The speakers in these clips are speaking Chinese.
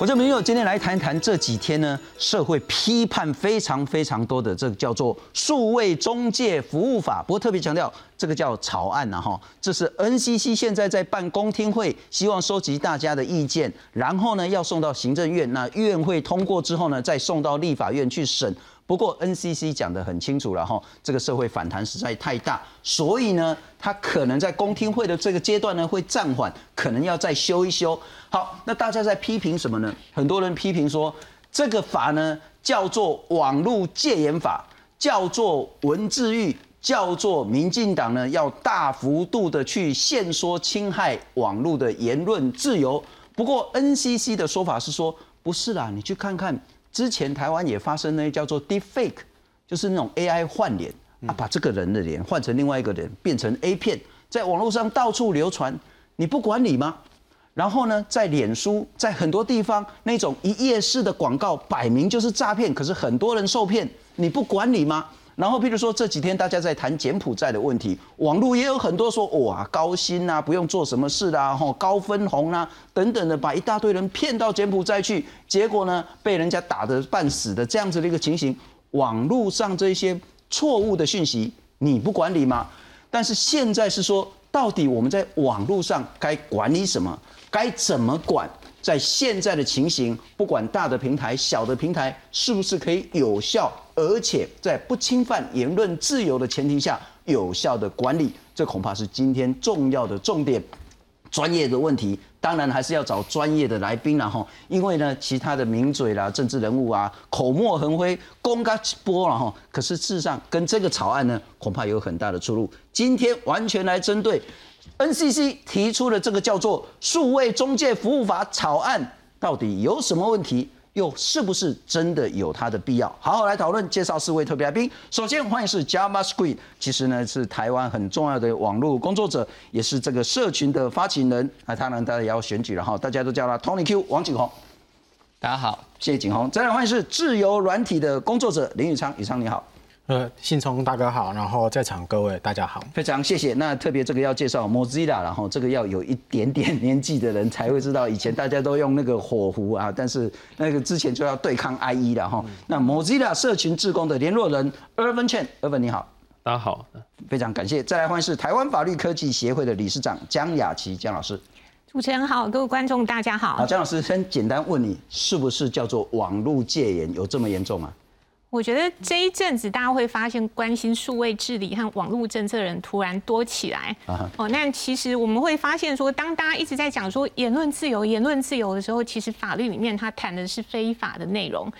我这朋友今天来谈谈这几天呢，社会批判非常非常多的这个叫做数位中介服务法。不过特别强调，这个叫草案呐哈，这是 NCC 现在在办公听会，希望收集大家的意见，然后呢要送到行政院，那院会通过之后呢，再送到立法院去审。不过 NCC 讲得很清楚了哈，这个社会反弹实在太大，所以呢，他可能在公听会的这个阶段呢会暂缓，可能要再修一修。好，那大家在批评什么呢？很多人批评说这个法呢叫做网络戒严法，叫做文字狱，叫做民进党呢要大幅度的去限缩侵害网络的言论自由。不过 NCC 的说法是说不是啦，你去看看。之前台湾也发生那叫做 deepfake，就是那种 AI 换脸啊，把这个人的脸换成另外一个人，变成 A 片，在网络上到处流传，你不管理吗？然后呢，在脸书，在很多地方那种一页式的广告，摆明就是诈骗，可是很多人受骗，你不管理吗？然后，譬如说这几天大家在谈柬埔寨的问题，网络也有很多说哇高薪啊，不用做什么事啦，吼高分红啊等等的，把一大堆人骗到柬埔寨去，结果呢被人家打得半死的这样子的一个情形，网络上这些错误的讯息你不管理吗？但是现在是说，到底我们在网络上该管理什么？该怎么管？在现在的情形，不管大的平台、小的平台，是不是可以有效，而且在不侵犯言论自由的前提下，有效的管理？这恐怕是今天重要的重点。专业的问题，当然还是要找专业的来宾了哈。因为呢，其他的名嘴啦、政治人物啊，口沫横飞，公开播了哈。可是事实上，跟这个草案呢，恐怕有很大的出入。今天完全来针对。NCC 提出的这个叫做《数位中介服务法》草案，到底有什么问题？又是不是真的有它的必要？好好来讨论。介绍四位特别来宾。首先欢迎是 Java Screen，其实呢是台湾很重要的网络工作者，也是这个社群的发起人。那他呢，大家也要选举了哈，大家都叫他 Tony Q 王景宏。大家好，谢谢景宏。再来欢迎是自由软体的工作者林宇昌，宇昌你好。呃，信聪大哥好，然后在场各位大家好，非常谢谢。那特别这个要介绍 Mozilla，然后这个要有一点点年纪的人才会知道，以前大家都用那个火狐啊，但是那个之前就要对抗 IE 了哈。那 Mozilla 社群志工的联络人 Irvin Chen，Irvin 你好，大家好，非常感谢。再来欢迎是台湾法律科技协会的理事长江雅琪江老师，主持人好，各位观众大家好。好，江老师先简单问你，是不是叫做网络戒严有这么严重吗？我觉得这一阵子大家会发现，关心数位治理和网络政策的人突然多起来。哦，那其实我们会发现说，当大家一直在讲说言论自由、言论自由的时候，其实法律里面它谈的是非法的内容。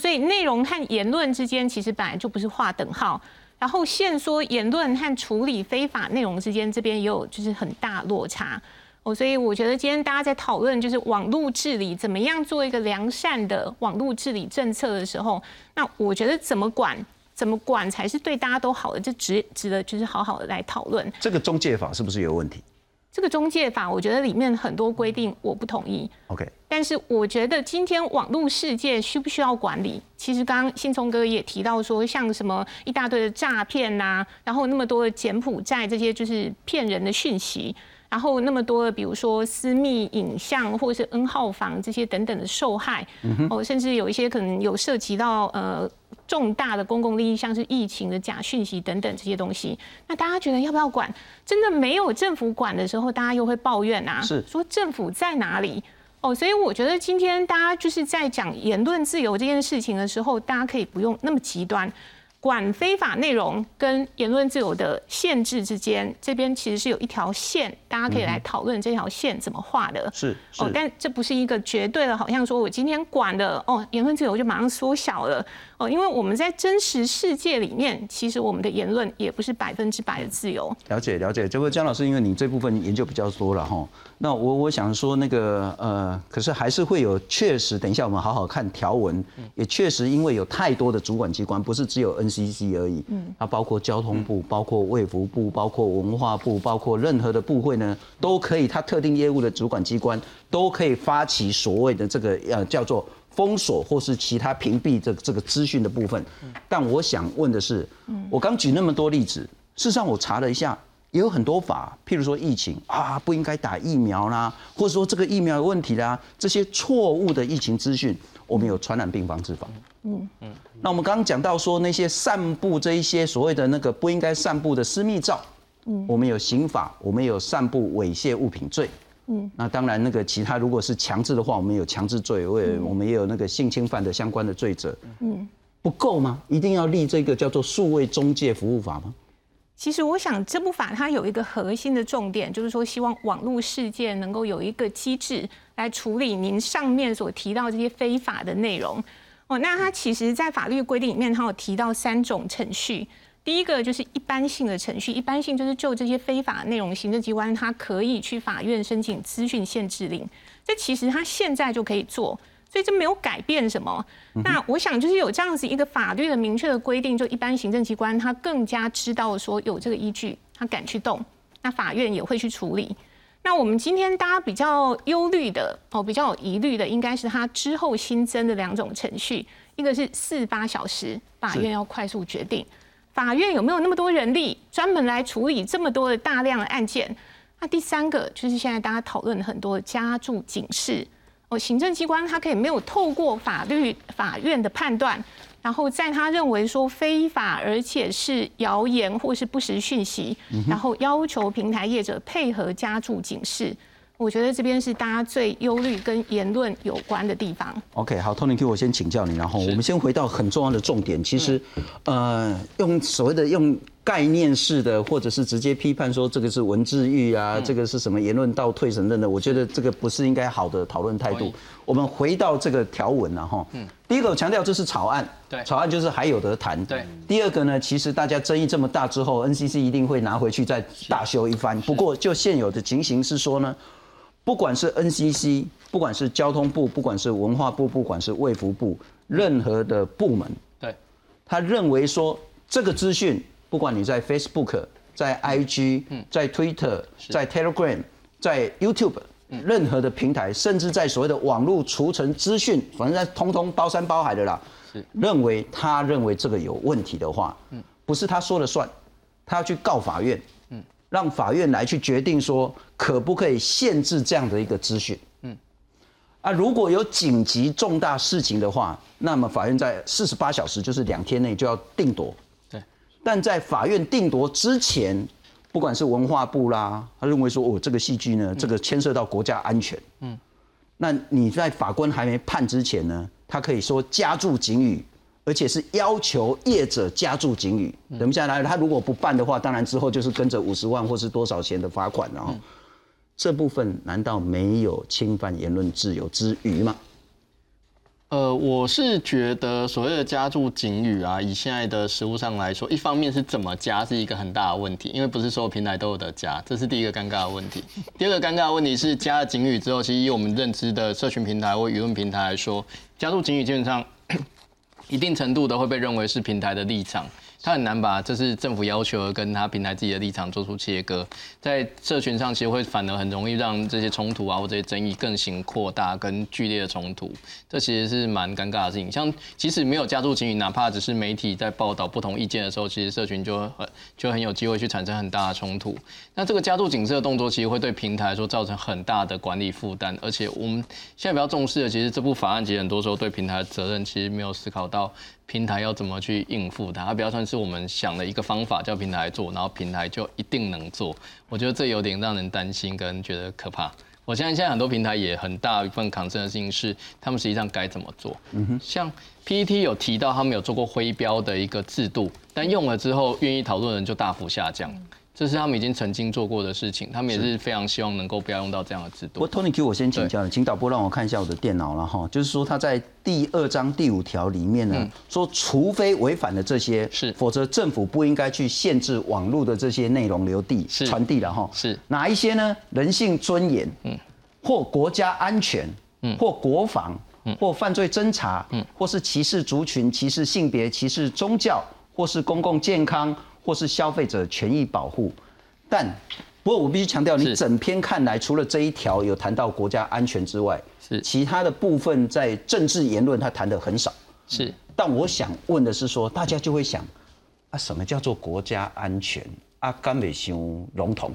所以内容和言论之间其实本来就不是划等号。然后现说言论和处理非法内容之间，这边也有就是很大落差。哦，所以我觉得今天大家在讨论就是网络治理怎么样做一个良善的网络治理政策的时候，那我觉得怎么管怎么管才是对大家都好的，这值值得就是好好的来讨论。这个中介法是不是有问题？这个中介法，我觉得里面很多规定我不同意。OK，但是我觉得今天网络世界需不需要管理？其实刚刚信聪哥也提到说，像什么一大堆的诈骗呐，然后那么多的柬埔寨这些就是骗人的讯息。然后那么多的，比如说私密影像或者是 N 号房这些等等的受害，哦，甚至有一些可能有涉及到呃重大的公共利益，像是疫情的假讯息等等这些东西，那大家觉得要不要管？真的没有政府管的时候，大家又会抱怨啊，是说政府在哪里？哦，所以我觉得今天大家就是在讲言论自由这件事情的时候，大家可以不用那么极端。管非法内容跟言论自由的限制之间，这边其实是有一条线，大家可以来讨论这条线怎么画的。是哦，但这不是一个绝对的，好像说我今天管的哦，言论自由就马上缩小了哦，因为我们在真实世界里面，其实我们的言论也不是百分之百的自由。了解了解，这位江老师，因为你这部分研究比较多了哈，那我我想说那个呃，可是还是会有确实，等一下我们好好看条文，也确实因为有太多的主管机关，不是只有 N。C C 而已，嗯，它包括交通部、包括卫福部、包括文化部、包括任何的部会呢，都可以，它特定业务的主管机关都可以发起所谓的这个呃叫做封锁或是其他屏蔽这这个资讯的部分。但我想问的是，我刚举那么多例子，事实上我查了一下，也有很多法，譬如说疫情啊，不应该打疫苗啦，或者说这个疫苗有问题啦，这些错误的疫情资讯，我们有传染病防治法。嗯嗯。那我们刚刚讲到说那些散布这一些所谓的那个不应该散布的私密照，嗯，我们有刑法，我们有散布猥亵物品罪。嗯，那当然，那个其他如果是强制的话，我们有强制罪，我也我们也有那个性侵犯的相关的罪责。嗯，不够吗？一定要立这个叫做数位中介服务法吗？其实我想，这部法它有一个核心的重点，就是说希望网络事件能够有一个机制来处理您上面所提到这些非法的内容。哦，那它其实，在法律规定里面，它有提到三种程序。第一个就是一般性的程序，一般性就是就这些非法内容，行政机关它可以去法院申请资讯限制令，这其实它现在就可以做，所以这没有改变什么。那我想就是有这样子一个法律的明确的规定，就一般行政机关它更加知道说有这个依据，它敢去动，那法院也会去处理。那我们今天大家比较忧虑的哦，比较有疑虑的，应该是它之后新增的两种程序，一个是四八小时，法院要快速决定。法院有没有那么多人力专门来处理这么多的大量的案件？那第三个就是现在大家讨论很多加注警示哦，行政机关它可以没有透过法律法院的判断，然后在他认为说非法而且是谣言或是不实讯息，然后要求平台业者配合加注警示。我觉得这边是大家最忧虑跟言论有关的地方。OK，好，Tony Q，我先请教你，然后我们先回到很重要的重点。其实，呃，用所谓的用概念式的，或者是直接批判说这个是文字狱啊，这个是什么言论倒退等等的，我觉得这个不是应该好的讨论态度。我们回到这个条文了哈。嗯。第一个强调这是草案，对，草案就是还有得谈。对。第二个呢，其实大家争议这么大之后，NCC 一定会拿回去再大修一番。不过就现有的情形是说呢。不管是 NCC，不管是交通部，不管是文化部，不管是卫福部，任何的部门，对，他认为说这个资讯，不管你在 Facebook、在 IG、在 Twitter、在 Telegram、在 YouTube，任何的平台，甚至在所谓的网络储存资讯，反正在通通包山包海的啦，认为他认为这个有问题的话，不是他说了算，他要去告法院。让法院来去决定说可不可以限制这样的一个资讯，嗯，啊，如果有紧急重大事情的话，那么法院在四十八小时，就是两天内就要定夺，对。但在法院定夺之前，不管是文化部啦，他认为说哦，这个戏剧呢，这个牵涉到国家安全，嗯，那你在法官还没判之前呢，他可以说加注警语。而且是要求业者加注警语，等不下来，他如果不办的话，当然之后就是跟着五十万或是多少钱的罚款，然后这部分难道没有侵犯言论自由之余吗？呃，我是觉得所谓的加注警语啊，以现在的实物上来说，一方面是怎么加是一个很大的问题，因为不是所有平台都有得加，这是第一个尴尬的问题。第二个尴尬的问题是加了警语之后，其实以我们认知的社群平台或舆论平台来说，加注警语基本上。一定程度的会被认为是平台的立场。他很难把这是政府要求跟他平台自己的立场做出切割，在社群上其实会反而很容易让这些冲突啊或这些争议更行扩大跟剧烈的冲突，这其实是蛮尴尬的事情。像即使没有加注警语，哪怕只是媒体在报道不同意见的时候，其实社群就很就很有机会去产生很大的冲突。那这个加注警示的动作，其实会对平台说造成很大的管理负担，而且我们现在比较重视的，其实这部法案其实很多时候对平台的责任其实没有思考到。平台要怎么去应付它？它比较算是我们想的一个方法，叫平台做，然后平台就一定能做。我觉得这有点让人担心跟觉得可怕。我相信现在很多平台也很大一份抗争的事情是，他们实际上该怎么做？嗯哼，像 PET 有提到他们有做过徽标的一个制度，但用了之后，愿意讨论的人就大幅下降。这是他们已经曾经做过的事情，他们也是非常希望能够不要用到这样的制度。不过 Tony Q，我先请教你，请导播让我看一下我的电脑了哈。就是说他在第二章第五条里面呢，说除非违反了这些，是，否则政府不应该去限制网络的这些内容流递传递了哈。是哪一些呢？人性尊严，嗯，或国家安全，嗯，或国防，嗯，或犯罪侦查，嗯，或是歧视族群、歧视性别、歧视宗教，或是公共健康。或是消费者权益保护，但不过我必须强调，你整篇看来，除了这一条有谈到国家安全之外，是其他的部分在政治言论他谈的很少。是，但我想问的是说，大家就会想，啊，什么叫做国家安全？啊，甘美修笼统？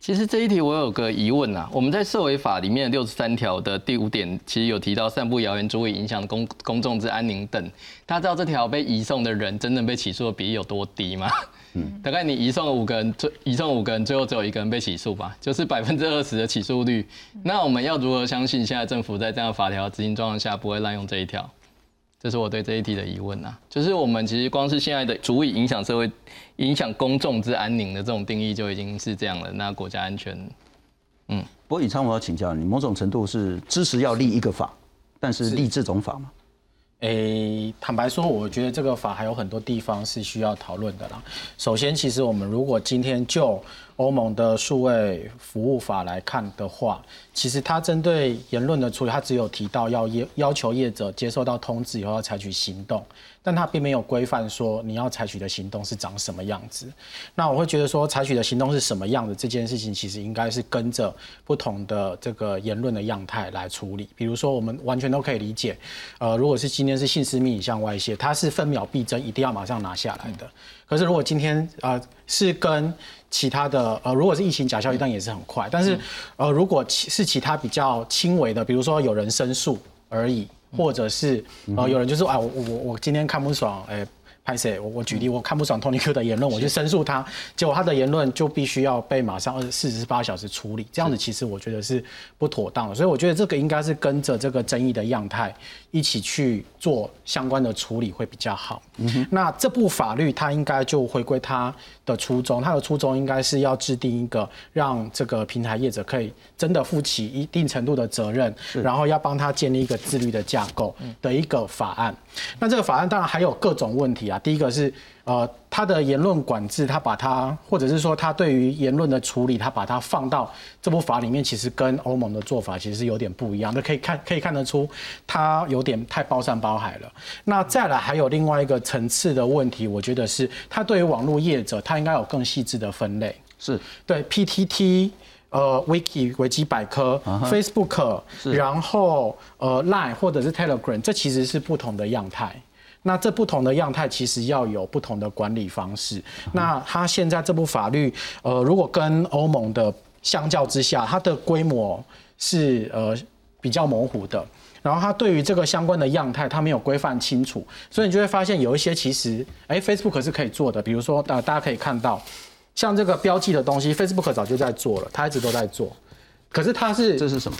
其实这一题我有个疑问啊，我们在社会法里面六十三条的第五点，其实有提到散布谣言足以影响公公众之安宁等。大家知道这条被移送的人真正被起诉的比例有多低吗？嗯，大概你移送了五个人，最移送五个人，最后只有一个人被起诉吧，就是百分之二十的起诉率。那我们要如何相信现在政府在这样法条执行状况下不会滥用这一条？这是我对这一题的疑问呐，就是我们其实光是现在的足以影响社会、影响公众之安宁的这种定义就已经是这样了。那国家安全，嗯，不过以昌，我要请教你，某种程度是支持要立一个法，但是立这种法吗？诶，坦白说，我觉得这个法还有很多地方是需要讨论的啦。首先，其实我们如果今天就欧盟的数位服务法来看的话，其实它针对言论的处理，它只有提到要业要求业者接受到通知以后要采取行动。但它并没有规范说你要采取的行动是长什么样子。那我会觉得说采取的行动是什么样的这件事情，其实应该是跟着不同的这个言论的样态来处理。比如说，我们完全都可以理解，呃，如果是今天是性私密影像外泄，它是分秒必争，一定要马上拿下来的。可是如果今天呃是跟其他的呃，如果是疫情假消息，但也是很快。但是呃，如果是其他比较轻微的，比如说有人申诉而已。或者是呃，有人就说啊，我我我今天看不爽，哎。拍谁？我我举例，我看不爽 Tony Q 的言论，我就申诉他，结果他的言论就必须要被马上二十四十八小时处理，这样子其实我觉得是不妥当的。所以我觉得这个应该是跟着这个争议的样态一起去做相关的处理会比较好。那这部法律它应该就回归它的初衷，它的初衷应该是要制定一个让这个平台业者可以真的负起一定程度的责任，然后要帮他建立一个自律的架构的一个法案。那这个法案当然还有各种问题啊。第一个是，呃，他的言论管制，他把它，或者是说他对于言论的处理，他把它放到这部法里面，其实跟欧盟的做法其实是有点不一样。那可以看，可以看得出，他有点太包山包海了。那再来还有另外一个层次的问题，我觉得是，他对于网络业者，他应该有更细致的分类。是对 PTT。呃，Wiki 维基百科，Facebook，然后呃，Line 或者是 Telegram，这其实是不同的样态。那这不同的样态其实要有不同的管理方式。那它现在这部法律，呃，如果跟欧盟的相较之下，它的规模是呃比较模糊的。然后它对于这个相关的样态，它没有规范清楚，所以你就会发现有一些其实，哎，Facebook 是可以做的，比如说大大家可以看到。像这个标记的东西，Facebook 早就在做了，它一直都在做。可是它是这是什么？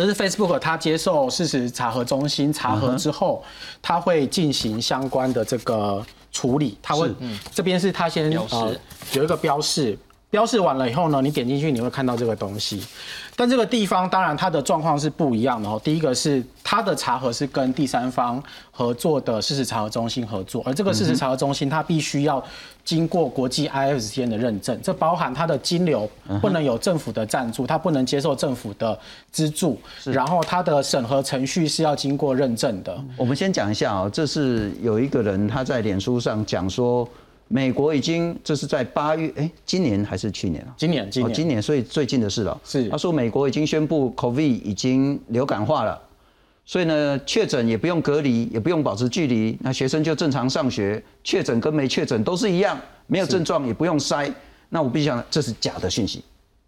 这是 Facebook 它接受事实查核中心查核之后，它会进行相关的这个处理。它会这边是它先呃有一个标示，标示完了以后呢，你点进去你会看到这个东西。但这个地方当然它的状况是不一样的哦。第一个是它的茶盒是跟第三方合作的事实查核中心合作，而这个事实查核中心它必须要经过国际 IFC 的认证，这包含它的金流不能有政府的赞助，它不能接受政府的资助，然后它的审核程序是要经过认证的。我们先讲一下啊，这是有一个人他在脸书上讲说。美国已经这是在八月，哎，今年还是去年啊？今年，今年，今年，所以最近的事了。是，他说美国已经宣布 COVID 已经流感化了，所以呢，确诊也不用隔离，也不用保持距离，那学生就正常上学，确诊跟没确诊都是一样，没有症状也不用筛。那我必须讲，这是假的讯息。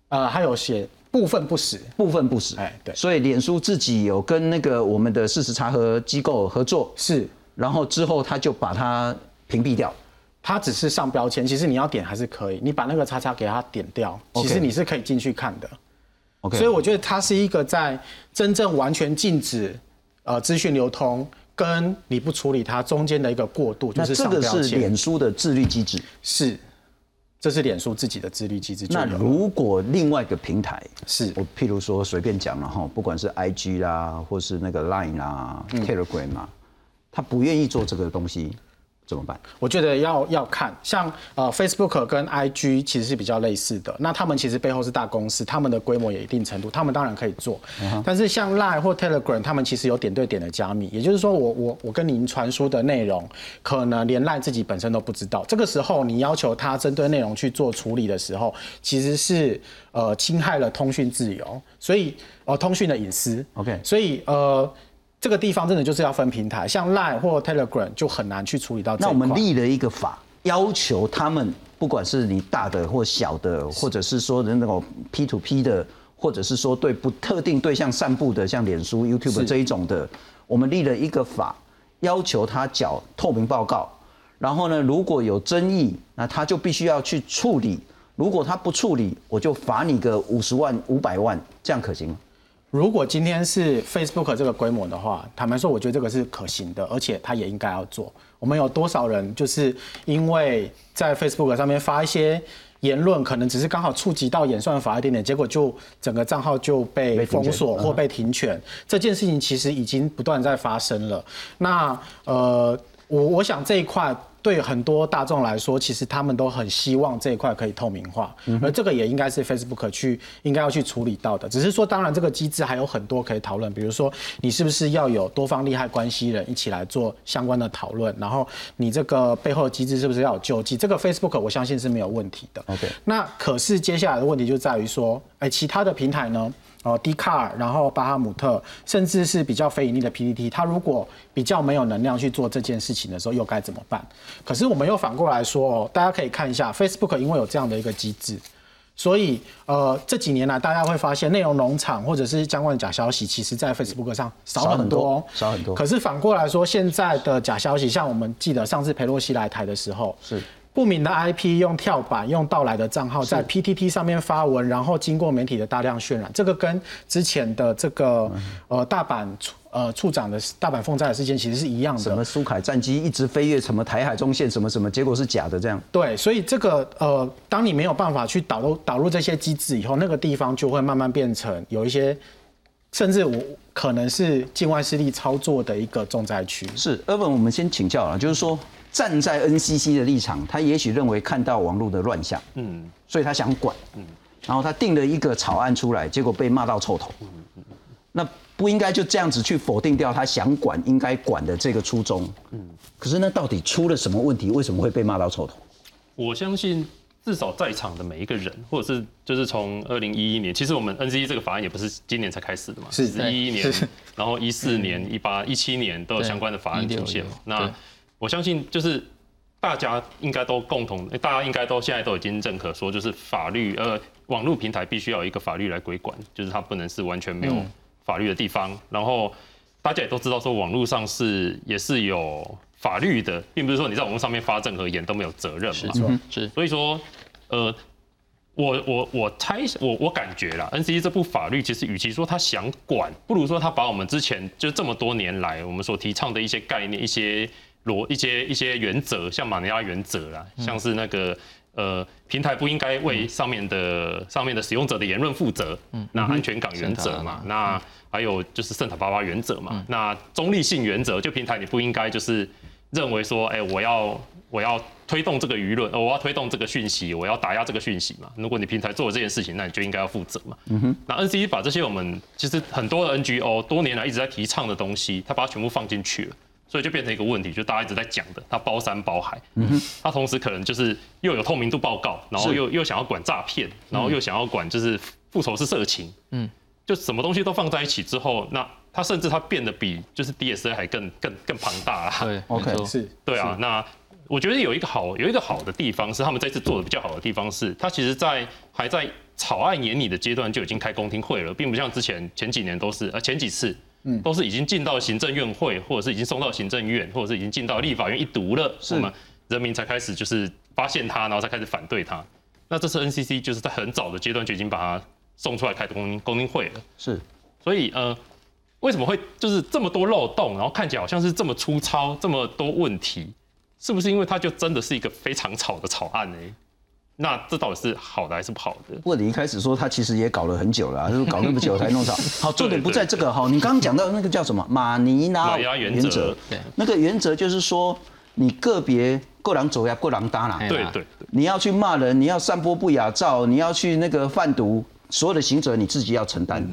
呃，还有写部分不实，部分不实。哎，对。所以脸书自己有跟那个我们的事实查核机构合作，是，然后之后他就把它屏蔽掉。它只是上标签，其实你要点还是可以。你把那个叉叉给它点掉，其实你是可以进去看的。OK，所以我觉得它是一个在真正完全禁止呃资讯流通，跟你不处理它中间的一个过渡，就是上标签。这个是脸书的自律机制。是，这是脸书自己的自律机制。那如果另外一个平台，是我譬如说随便讲了哈，不管是 IG 啦，或是那个 Line 啦、Telegram 啊，他不愿意做这个东西。怎么办？我觉得要要看，像呃 Facebook 跟 IG 其实是比较类似的。那他们其实背后是大公司，他们的规模也一定程度，他们当然可以做。但是像 Line 或 Telegram，他们其实有点对点的加密，也就是说，我我我跟您传输的内容，可能连 Line 自己本身都不知道。这个时候，你要求他针对内容去做处理的时候，其实是呃侵害了通讯自由，所以呃通讯的隐私。OK，所以呃。这个地方真的就是要分平台，像 Line 或 Telegram 就很难去处理到。那我们立了一个法，要求他们，不管是你大的或小的，或者是说的那种 P to P 的，或者是说对不特定对象散布的，像脸书、YouTube 这一种的，我们立了一个法，要求他缴透明报告。然后呢，如果有争议，那他就必须要去处理。如果他不处理，我就罚你个五十万、五百万，这样可行吗？如果今天是 Facebook 这个规模的话，坦白说，我觉得这个是可行的，而且他也应该要做。我们有多少人就是因为在 Facebook 上面发一些言论，可能只是刚好触及到演算法一点点，结果就整个账号就被封锁或被停权。这件事情其实已经不断在发生了。那呃，我我想这一块。对很多大众来说，其实他们都很希望这一块可以透明化，而这个也应该是 Facebook 去应该要去处理到的。只是说，当然这个机制还有很多可以讨论，比如说你是不是要有多方利害关系人一起来做相关的讨论，然后你这个背后的机制是不是要有救济？这个 Facebook 我相信是没有问题的。OK，那可是接下来的问题就在于说，哎，其他的平台呢？哦迪卡，然后巴哈姆特，甚至是比较非盈利的 PPT，它如果比较没有能量去做这件事情的时候，又该怎么办？可是我们又反过来说哦，大家可以看一下 Facebook，因为有这样的一个机制，所以呃这几年来大家会发现内容农场或者是相关的假消息，其实在 Facebook 上少很多，少很多。可是反过来说，现在的假消息，像我们记得上次裴洛西来台的时候，是。不明的 IP 用跳板用到来的账号在 PTT 上面发文，然后经过媒体的大量渲染，这个跟之前的这个呃大阪处呃处长的大阪凤寨的事件其实是一样的。什么苏凯战机一直飞越什么台海中线什么什么，结果是假的这样。对，所以这个呃，当你没有办法去导入导入这些机制以后，那个地方就会慢慢变成有一些，甚至我可能是境外势力操作的一个重灾区。是，阿文，我们先请教了，就是说。站在 NCC 的立场，他也许认为看到网络的乱象，嗯，所以他想管，嗯，然后他定了一个草案出来，结果被骂到臭头，嗯嗯，那不应该就这样子去否定掉他想管应该管的这个初衷，嗯，可是那到底出了什么问题？为什么会被骂到臭头？我相信至少在场的每一个人，或者是就是从二零一一年，其实我们 NCC 这个法案也不是今年才开始的嘛，是一一年，然后一四年、一八、一七年都有相关的法案出现，那。我相信就是大家应该都共同，大家应该都现在都已经认可说，就是法律呃网络平台必须要有一个法律来规管，就是它不能是完全没有法律的地方。然后大家也都知道说，网络上是也是有法律的，并不是说你在网络上面发任何言都没有责任嘛。是，所以说呃，我我我猜我我感觉啦，N C 这部法律其实与其说他想管，不如说他把我们之前就这么多年来我们所提倡的一些概念一些。罗一些一些原则，像马尼拉原则啦，像是那个呃平台不应该为上面的上面的使用者的言论负责，嗯，那安全港原则嘛，那还有就是圣塔巴巴原则嘛，那中立性原则，就平台你不应该就是认为说，哎，我要我要推动这个舆论，我要推动这个讯息，我要打压这个讯息嘛，如果你平台做了这件事情，那你就应该要负责嘛，嗯哼，那 N C C 把这些我们其实很多的 N G O 多年来一直在提倡的东西，他把它全部放进去了。所以就变成一个问题，就大家一直在讲的，它包山包海，嗯它同时可能就是又有透明度报告，然后又又想要管诈骗，然后又想要管就是复仇式色情，嗯，就什么东西都放在一起之后，那它甚至它变得比就是 DSA 还更更更庞大了。对，OK，是，对啊。那我觉得有一个好有一个好的地方是，他们这次做的比较好的地方是，它其实在还在草案研拟的阶段就已经开公听会了，并不像之前前几年都是呃前几次。嗯，都是已经进到行政院会，或者是已经送到行政院，或者是已经进到立法院一读了，我们人民才开始就是发现它，然后才开始反对它。那这次 NCC 就是在很早的阶段就已经把它送出来开公公听会了。是，所以呃，为什么会就是这么多漏洞，然后看起来好像是这么粗糙，这么多问题，是不是因为它就真的是一个非常吵的草案呢？那这到底是好的还是不好的？不过你一开始说他其实也搞了很久了，就 是搞那么久才弄上。好，重点不在这个哈。你刚刚讲到那个叫什么马尼拉原则，那个原则就是说，你个别过狼走呀，过狼搭啦。对对。你要去骂人，你要散播不雅照，你要去那个贩毒。所有的行者你自己要承担，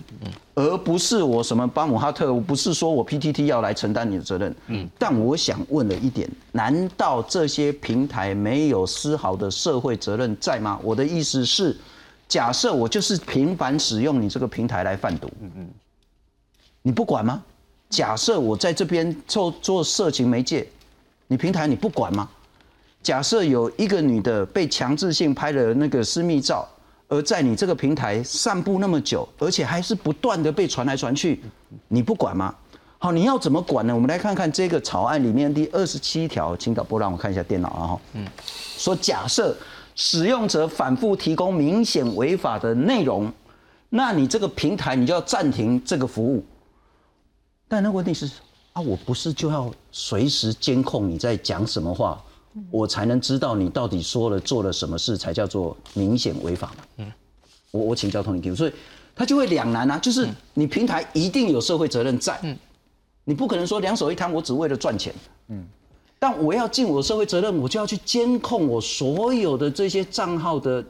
而不是我什么巴姆哈特，不是说我 PTT 要来承担你的责任。嗯，但我想问了一点，难道这些平台没有丝毫的社会责任在吗？我的意思是，假设我就是频繁使用你这个平台来贩毒，嗯嗯，你不管吗？假设我在这边做做色情媒介，你平台你不管吗？假设有一个女的被强制性拍了那个私密照，而在你这个平台散布那么久，而且还是不断的被传来传去，你不管吗？好，你要怎么管呢？我们来看看这个草案里面第二十七条，请导播让我看一下电脑啊哈。嗯，说假设使用者反复提供明显违法的内容，那你这个平台你就要暂停这个服务。但那问题是啊，我不是就要随时监控你在讲什么话，我才能知道你到底说了做了什么事才叫做明显违法嘛？嗯，我我请教通你，所以他就会两难啊，就是你平台一定有社会责任在。嗯。你不可能说两手一摊，我只为了赚钱。嗯，但我要尽我的社会责任，我就要去监控我所有的这些账号的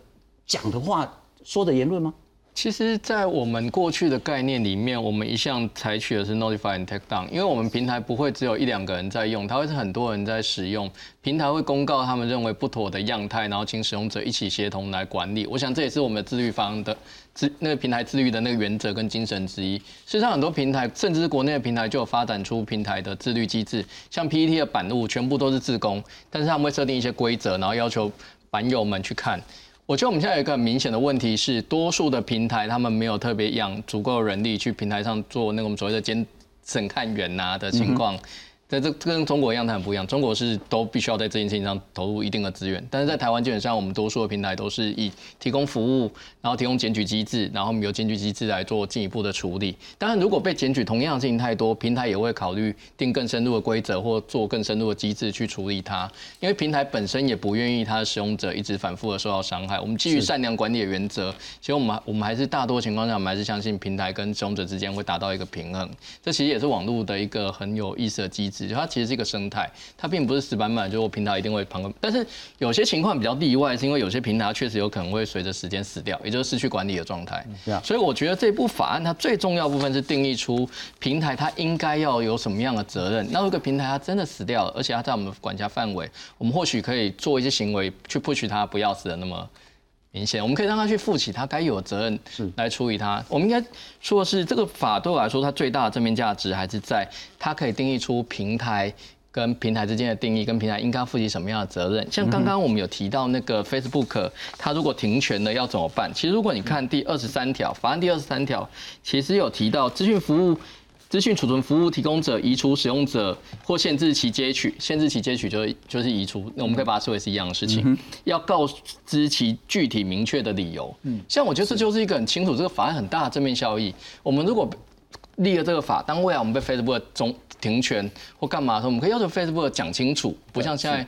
讲的话、说的言论吗？其实，在我们过去的概念里面，我们一向采取的是 notify and take down，因为我们平台不会只有一两个人在用，它会是很多人在使用。平台会公告他们认为不妥的样态，然后请使用者一起协同来管理。我想这也是我们自律方的自那个平台自律的那个原则跟精神之一。事实上，很多平台甚至是国内的平台就有发展出平台的自律机制，像 PPT 的版务全部都是自工，但是他们会设定一些规则，然后要求版友们去看。我觉得我们现在有一个很明显的问题是，多数的平台他们没有特别养足够人力去平台上做那个我们所谓的监审看员呐的情况。在这跟中国一样，它很不一样。中国是都必须要在这件事情上投入一定的资源，但是在台湾基本上，我们多数的平台都是以提供服务，然后提供检举机制，然后我们由检举机制来做进一步的处理。当然，如果被检举同样的事情太多，平台也会考虑定更深入的规则或做更深入的机制去处理它。因为平台本身也不愿意它的使用者一直反复的受到伤害。我们基于善良管理的原则，其实我们我们还是大多情况下，我们还是相信平台跟使用者之间会达到一个平衡。这其实也是网络的一个很有意思的机制，就它其其实是一个生态，它并不是死板板，就是我平台一定会旁观。但是有些情况比较例外，是因为有些平台确实有可能会随着时间死掉，也就是失去管理的状态。所以我觉得这部法案它最重要部分是定义出平台它应该要有什么样的责任。那如果平台它真的死掉了，而且它在我们管辖范围，我们或许可以做一些行为去 push 它不要死的那么。明显，我们可以让他去负起他该有的责任，是来处理他。我们应该说的是，这个法对我来说，它最大的正面价值还是在它可以定义出平台跟平台之间的定义，跟平台应该负起什么样的责任。像刚刚我们有提到那个 Facebook，它如果停权了要怎么办？其实如果你看第二十三条，法案第二十三条，其实有提到资讯服务。资讯储存服务提供者移除使用者或限制其接取，限制其接取就是就是移除，那我们可以把它视为是一样的事情。要告知其具体明确的理由。嗯，像我觉得这就是一个很清楚，这个法案很大的正面效益。我们如果立了这个法，当未来我们被 Facebook 中停权或干嘛的时候，我们可以要求 Facebook 讲清楚，不像现在。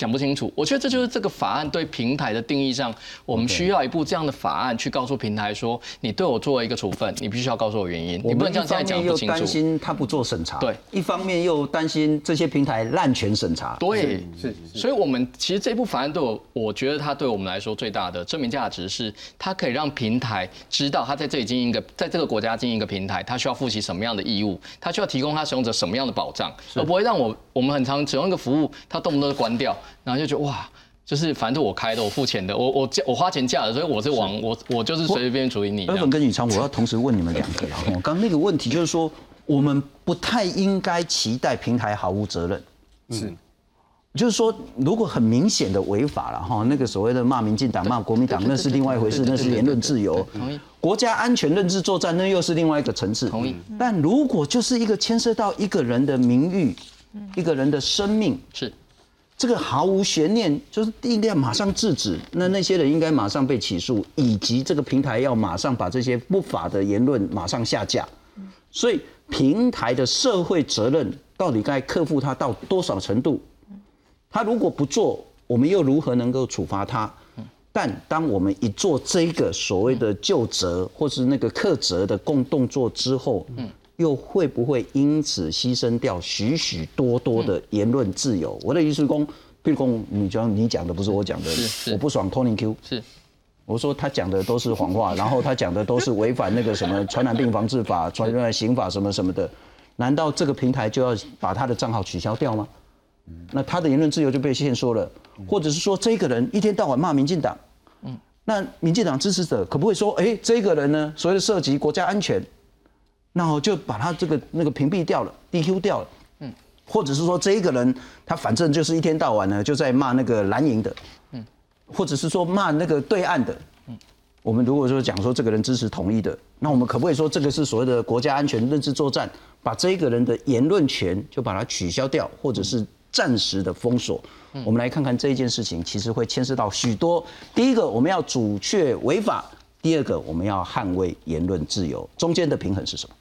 讲不清楚，我觉得这就是这个法案对平台的定义上，我们需要一部这样的法案去告诉平台说，你对我做了一个处分，你必须要告诉我原因。你不能这样讲不清楚。担心他不做审查，对；一方面又担心这些平台滥权审查，对。是，所以我们其实这部法案对我，我觉得它对我们来说最大的证明价值是，它可以让平台知道他在这里经营一个，在这个国家经营一个平台，他需要负起什么样的义务，他需要提供他使用者什么样的保障，而不会让我我们很常使用一个服务，它动不动就关掉。然后就觉得哇，就是反正我开的，我付钱的，我我我花钱嫁的，所以我是王，我我就是随随便便处理你。二粉跟宇昌，我要同时问你们两个啊。我刚那个问题就是说，我们不太应该期待平台毫无责任。是，就是说，如果很明显的违法了哈，那个所谓的骂民进党、骂国民党，那是另外一回事，那是言论自由。同意。国家安全认知作战，那又是另外一个层次。同意。但如果就是一个牵涉到一个人的名誉，一个人的生命，是。这个毫无悬念，就是应该马上制止。那那些人应该马上被起诉，以及这个平台要马上把这些不法的言论马上下架。所以平台的社会责任到底该克服它到多少程度？他如果不做，我们又如何能够处罚他？但当我们一做这个所谓的就责或是那个克责的共动作之后，又会不会因此牺牲掉许许多多的言论自由？我的意思是，公，譬如公，你讲你讲的不是我讲的，我不爽 Tony Q，是，我说他讲的都是谎话，然后他讲的都是违反那个什么传染病防治法、传染刑法什么什么的，难道这个平台就要把他的账号取消掉吗？那他的言论自由就被限缩了，或者是说这个人一天到晚骂民进党，嗯，那民进党支持者可不会说，哎，这个人呢，所谓的涉及国家安全？那我就把他这个那个屏蔽掉了，DQ 掉了。嗯，或者是说这一个人他反正就是一天到晚呢就在骂那个蓝营的，嗯，或者是说骂那个对岸的，嗯，我们如果说讲说这个人支持统一的，那我们可不可以说这个是所谓的国家安全认知作战，把这一个人的言论权就把它取消掉，或者是暂时的封锁？我们来看看这一件事情，其实会牵涉到许多。第一个，我们要阻却违法；第二个，我们要捍卫言论自由，中间的平衡是什么？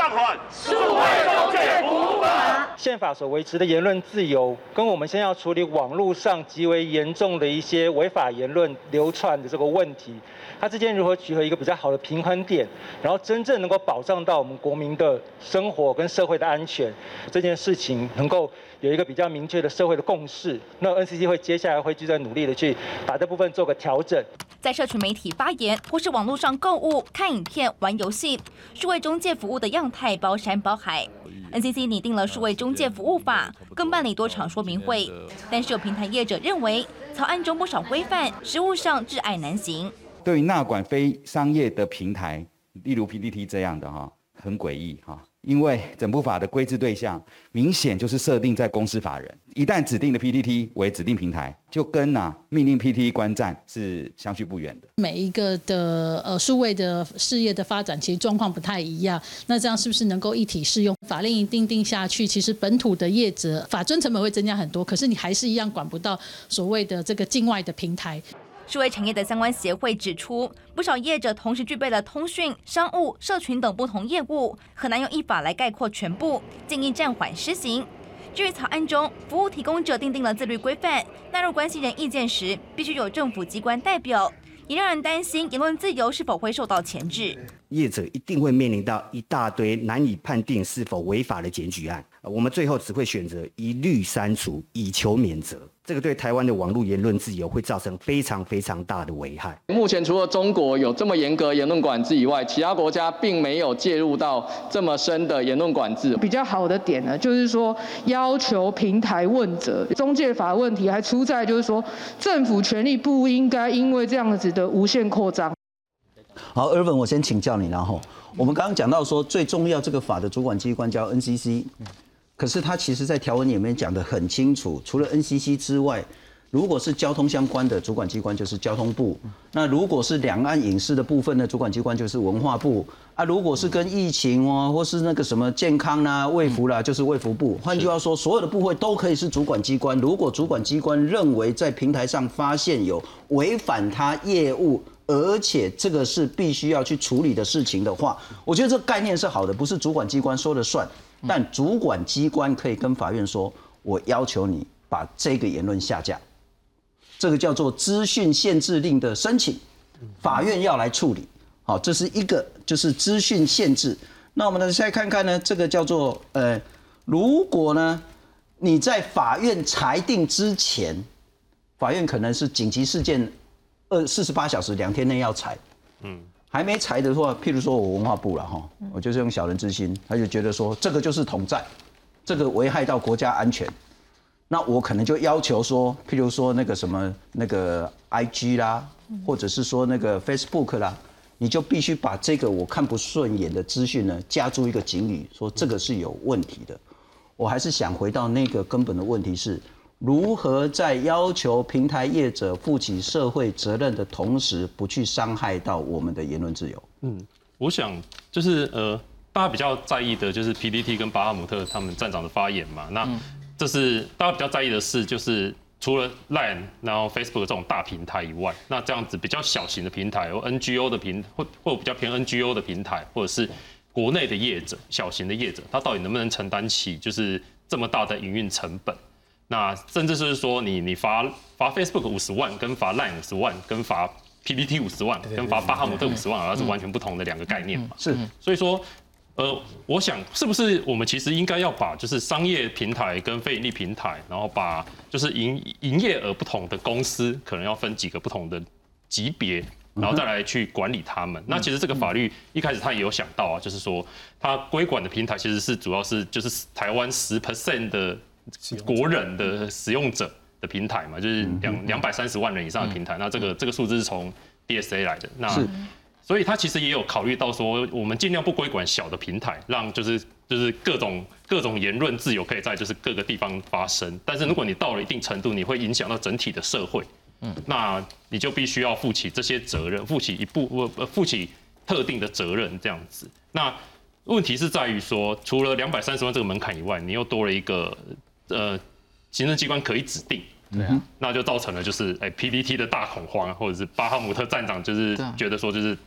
即刻暂缓！数位中介服务法。宪法所维持的言论自由，跟我们先要处理网络上极为严重的一些违法言论流窜的这个问题，它之间如何取得一个比较好的平衡点，然后真正能够保障到我们国民的生活跟社会的安全，这件事情能够有一个比较明确的社会的共识。那 NCC 会接下来会就在努力的去把这部分做个调整。在社群媒体发言或是网络上购物、看影片、玩游戏，数位中介服务的样态包山包海。NCC 拟定了数位中介服务法，更办理多场说明会。但是有平台业者认为，草案中不少规范，实务上挚爱难行。对于纳管非商业的平台，例如 PPT 这样的哈，很诡异哈。因为整部法的规制对象明显就是设定在公司法人，一旦指定的 PTT 为指定平台，就跟呐命令 PTT 观战是相去不远的。每一个的呃数位的事业的发展，其实状况不太一样。那这样是不是能够一体适用？法令一定定下去，其实本土的业者法遵成本会增加很多，可是你还是一样管不到所谓的这个境外的平台。数位产业的相关协会指出，不少业者同时具备了通讯、商务、社群等不同业务，很难用一法来概括全部，建议暂缓施行。至于草案中服务提供者订定了自律规范，纳入关系人意见时，必须有政府机关代表，也让人担心言论自由是否会受到钳制。业者一定会面临到一大堆难以判定是否违法的检举案，我们最后只会选择一律删除，以求免责。这个对台湾的网络言论自由会造成非常非常大的危害。目前除了中国有这么严格言论管制以外，其他国家并没有介入到这么深的言论管制。比较好的点呢，就是说要求平台问责。中介法问题还出在就是说，政府权力不应该因为这样子的无限扩张。好，尔文，我先请教你，然后我们刚刚讲到说，最重要这个法的主管机关叫 NCC。可是他其实，在条文里面讲得很清楚，除了 NCC 之外，如果是交通相关的主管机关就是交通部；那如果是两岸影视的部分呢，主管机关就是文化部啊；如果是跟疫情哦，或是那个什么健康啦、卫福啦，就是卫福部。换句话说，所有的部会都可以是主管机关。如果主管机关认为在平台上发现有违反他业务，而且这个是必须要去处理的事情的话，我觉得这个概念是好的，不是主管机关说了算。但主管机关可以跟法院说：“我要求你把这个言论下架。”这个叫做资讯限制令的申请，法院要来处理。好，这是一个就是资讯限制。那我们呢，再看看呢，这个叫做呃，如果呢你在法院裁定之前，法院可能是紧急事件，二四十八小时两天内要裁，嗯。还没裁的话，譬如说我文化部了哈，我就是用小人之心，他就觉得说这个就是统战，这个危害到国家安全，那我可能就要求说，譬如说那个什么那个 I G 啦，或者是说那个 Facebook 啦，你就必须把这个我看不顺眼的资讯呢，加注一个警语，说这个是有问题的。我还是想回到那个根本的问题是。如何在要求平台业者负起社会责任的同时，不去伤害到我们的言论自由？嗯，我想就是呃，大家比较在意的就是 PDT 跟巴哈姆特他们站长的发言嘛。那这是大家比较在意的事，就是除了 Line 然后 Facebook 这种大平台以外，那这样子比较小型的平台，有 NGO 的平或或比较偏 NGO 的平台，或者是国内的业者、小型的业者，他到底能不能承担起就是这么大的营运成本？那甚至是说，你你罚罚 Facebook 五十万，跟罚 Line 五十万，跟罚 PPT 五十万，跟罚巴哈姆特五十万，好像是完全不同的两个概念嘛？是，所以说，呃，我想是不是我们其实应该要把就是商业平台跟非盈利平台，然后把就是营营业额不同的公司，可能要分几个不同的级别，然后再来去管理他们。那其实这个法律一开始他也有想到啊，就是说他规管的平台其实是主要是就是台湾十 percent 的。国人的使用者的平台嘛，就是两两百三十万人以上的平台。那这个这个数字是从 DSA 来的。那所以他其实也有考虑到说，我们尽量不规管小的平台，让就是就是各种各种言论自由可以在就是各个地方发生。但是如果你到了一定程度，你会影响到整体的社会，嗯，那你就必须要负起这些责任，负起一部呃负起特定的责任这样子。那问题是在于说，除了两百三十万这个门槛以外，你又多了一个呃行政机关可以指定。对啊，那就造成了就是哎 PPT 的大恐慌，或者是巴哈姆特站长就是觉得说就是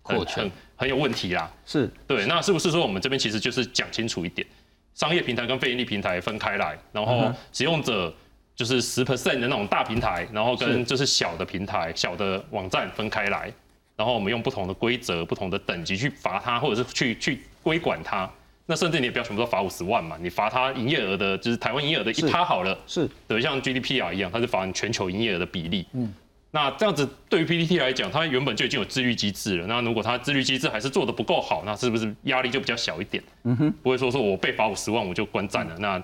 扩权。很有问题啦。是。对，那是不是说我们这边其实就是讲清楚一点，商业平台跟非盈利平台分开来，然后使用者就是十 percent 的那种大平台，然后跟就是小的平台、小的网站分开来，然后我们用不同的规则、不同的等级去罚它，或者是去去规管它。那甚至你也不要全部都罚五十万嘛，你罚他营业额的，就是台湾营业额的一趴好了，是，对，像 GDP 啊一样，它是罚全球营业额的比例。嗯，那这样子对于 PPT 来讲，它原本就已经有自律机制了，那如果它自律机制还是做的不够好，那是不是压力就比较小一点？嗯哼，不会说说我被罚五十万我就关站了，那。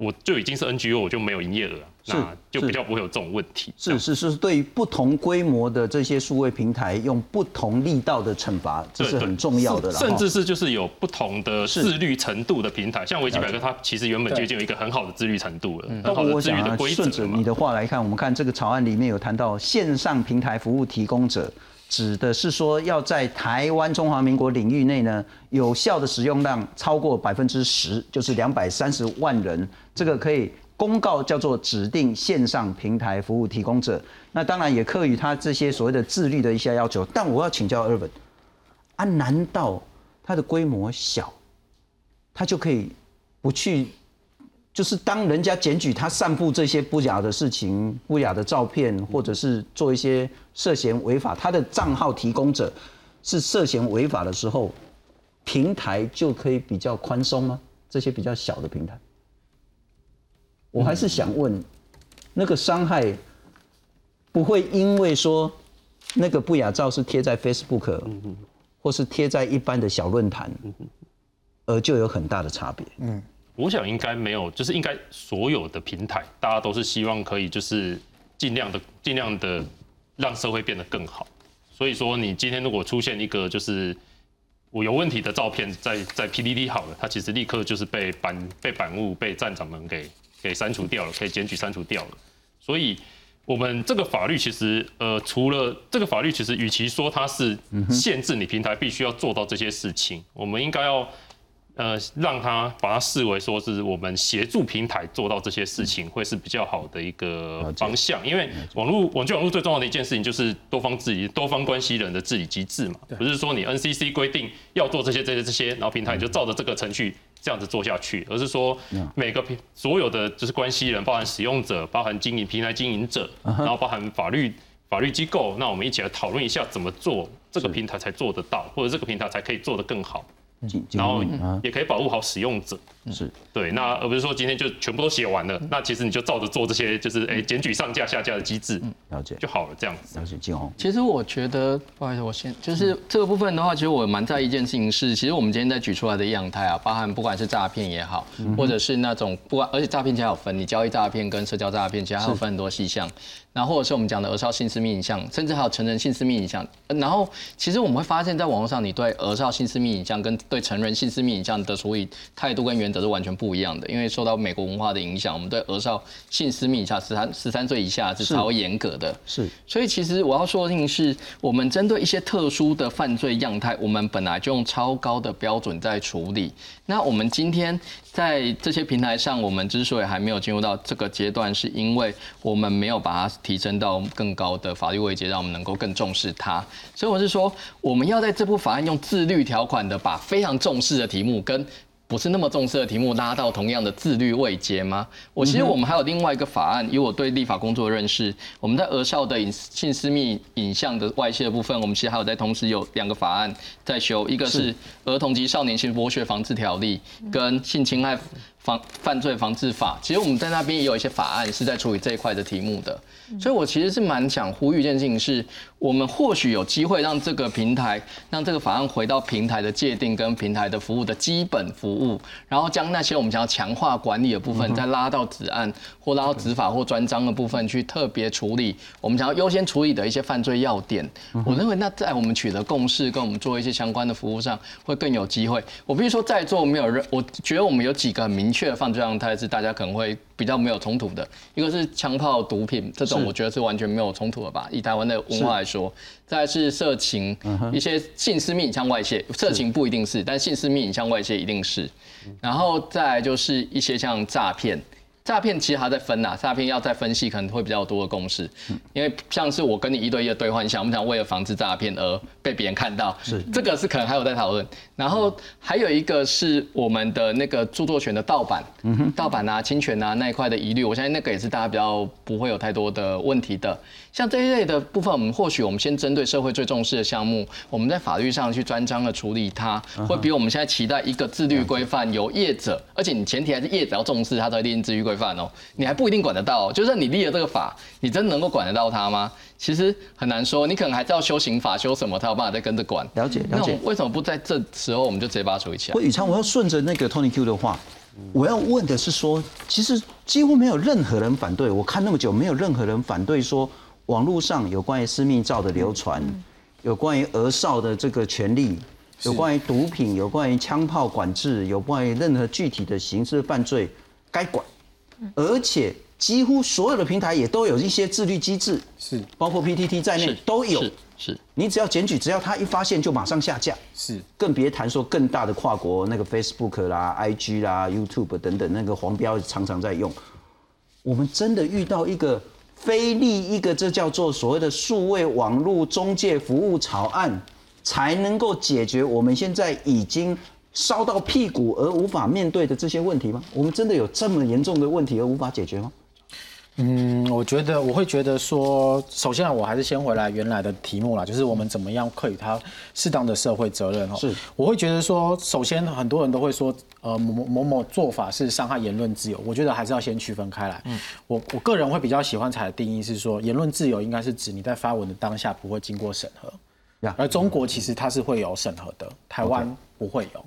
我就已经是 NGO，我就没有营业额，那就比较不会有这种问题。是是是，对于不同规模的这些数位平台，用不同力道的惩罚，这是很重要的。甚至是就是有不同的自律程度的平台，像维基百科，它其实原本就已经有一个很好的自律程度了，很好的自律的规则顺着你的话来看，我们看这个草案里面有谈到线上平台服务提供者。指的是说，要在台湾中华民国领域内呢，有效的使用量超过百分之十，就是两百三十万人，这个可以公告叫做指定线上平台服务提供者。那当然也课予他这些所谓的自律的一些要求。但我要请教二文，啊，难道它的规模小，他就可以不去？就是当人家检举他散布这些不雅的事情、不雅的照片，或者是做一些涉嫌违法，他的账号提供者是涉嫌违法的时候，平台就可以比较宽松吗？这些比较小的平台，我还是想问，那个伤害不会因为说那个不雅照是贴在 Facebook，或是贴在一般的小论坛，而就有很大的差别？嗯。我想应该没有，就是应该所有的平台，大家都是希望可以就是尽量的尽量的让社会变得更好。所以说，你今天如果出现一个就是我有问题的照片在在 PDD 好了，它其实立刻就是被版被版务被站长们给给删除掉了，可以检举删除掉了。所以，我们这个法律其实呃，除了这个法律，其实与其说它是限制你平台必须要做到这些事情，我们应该要。呃，让它把它视为说是我们协助平台做到这些事情，会是比较好的一个方向。因为网络网际网络最重要的一件事情就是多方治理、多方关系人的治理机制嘛，不是说你 NCC 规定要做这些、这些、这些，然后平台就照着这个程序这样子做下去，而是说每个平所有的就是关系人，包含使用者、包含经营平台经营者，然后包含法律法律机构，那我们一起来讨论一下怎么做这个平台才做得到，或者这个平台才可以做得更好。然后也可以保护好使用者，是对。那而不是说今天就全部都写完了，那其实你就照着做这些，就是哎检举上架下架的机制，了解就好了。这样子，了解金红。其实我觉得，不好意思，我先就是这个部分的话，其实我蛮在意一件事情是，其实我们今天在举出来的样态啊，包含不管是诈骗也好，或者是那种不管，而且诈骗其实有分，你交易诈骗跟社交诈骗，其实还有分很多细项。然后或者是我们讲的儿少性私密影像，甚至还有成人性私密影像。然后其实我们会发现，在网络上，你对儿少性私密影像跟对成人性私密影像的处理态度跟原则是完全不一样的。因为受到美国文化的影响，我们对儿少性私密以下十三十三岁以下是超严格的。是。所以其实我要说的是，我们针对一些特殊的犯罪样态，我们本来就用超高的标准在处理。那我们今天在这些平台上，我们之所以还没有进入到这个阶段，是因为我们没有把它提升到更高的法律位阶，让我们能够更重视它。所以我是说，我们要在这部法案用自律条款的，把非常重视的题目跟。不是那么重视的题目拉到同样的自律位阶吗？我其实我们还有另外一个法案，以我对立法工作的认识，我们在儿少的隐性私密影像的外泄的部分，我们其实还有在同时有两个法案在修，一个是儿童及少年性剥削防治条例跟性侵害。防犯罪防治法，其实我们在那边也有一些法案是在处理这一块的题目的。所以我其实是蛮想呼吁一件事情，是我们或许有机会让这个平台，让这个法案回到平台的界定跟平台的服务的基本服务，然后将那些我们想要强化管理的部分，再拉到子案或拉到执法或专章的部分去特别处理，我们想要优先处理的一些犯罪要点。我认为那在我们取得共识，跟我们做一些相关的服务上，会更有机会。我必须说，在座没有人，我觉得我们有几个很明确的犯罪样态是大家可能会比较没有冲突的，一个是枪炮、毒品这种。我觉得是完全没有冲突的吧？以台湾的文化来说，再是色情，一些性私密影像外泄，色情不一定是，但性私密影像外泄一定是。然后再就是一些像诈骗。诈骗其实还在分呐，诈骗要再分析可能会比较多的公式，因为像是我跟你一对一的对话，你想不想为了防止诈骗而被别人看到？是这个是可能还有在讨论。然后还有一个是我们的那个著作权的盗版，盗版啊、侵权啊那一块的疑虑，我相信那个也是大家比较不会有太多的问题的。像这一类的部分，我们或许我们先针对社会最重视的项目，我们在法律上去专章的处理它，会比我们现在期待一个自律规范由业者，而且你前提还是业者要重视，他才立自律规。范哦，你还不一定管得到。就算你立了这个法，你真的能够管得到他吗？其实很难说。你可能还是要修刑法，修什么才有办法再跟着管。了解了解。为什么不在这时候我们就直接把它处理起来？我宇昌，我要顺着那个 Tony Q 的话，我要问的是说，其实几乎没有任何人反对。我看那么久，没有任何人反对说网络上有关于私密照的流传，有关于儿少的这个权利，有关于毒品，有关于枪炮管制，有关于任何具体的刑事犯罪该管。而且几乎所有的平台也都有一些自律机制，是包括 PTT 在内都有。是，你只要检举，只要他一发现就马上下架。是，更别谈说更大的跨国那个 Facebook 啦、IG 啦、YouTube 等等那个黄标常常在用。我们真的遇到一个非立一个这叫做所谓的数位网络中介服务草案，才能够解决我们现在已经。烧到屁股而无法面对的这些问题吗？我们真的有这么严重的问题而无法解决吗？嗯，我觉得我会觉得说，首先我还是先回来原来的题目啦，就是我们怎么样赋予他适当的社会责任哦。是，我会觉得说，首先很多人都会说，呃，某某某做法是伤害言论自由，我觉得还是要先区分开来。嗯，我我个人会比较喜欢采的定义是说，言论自由应该是指你在发文的当下不会经过审核，而中国其实它是会有审核的，台湾。不会有，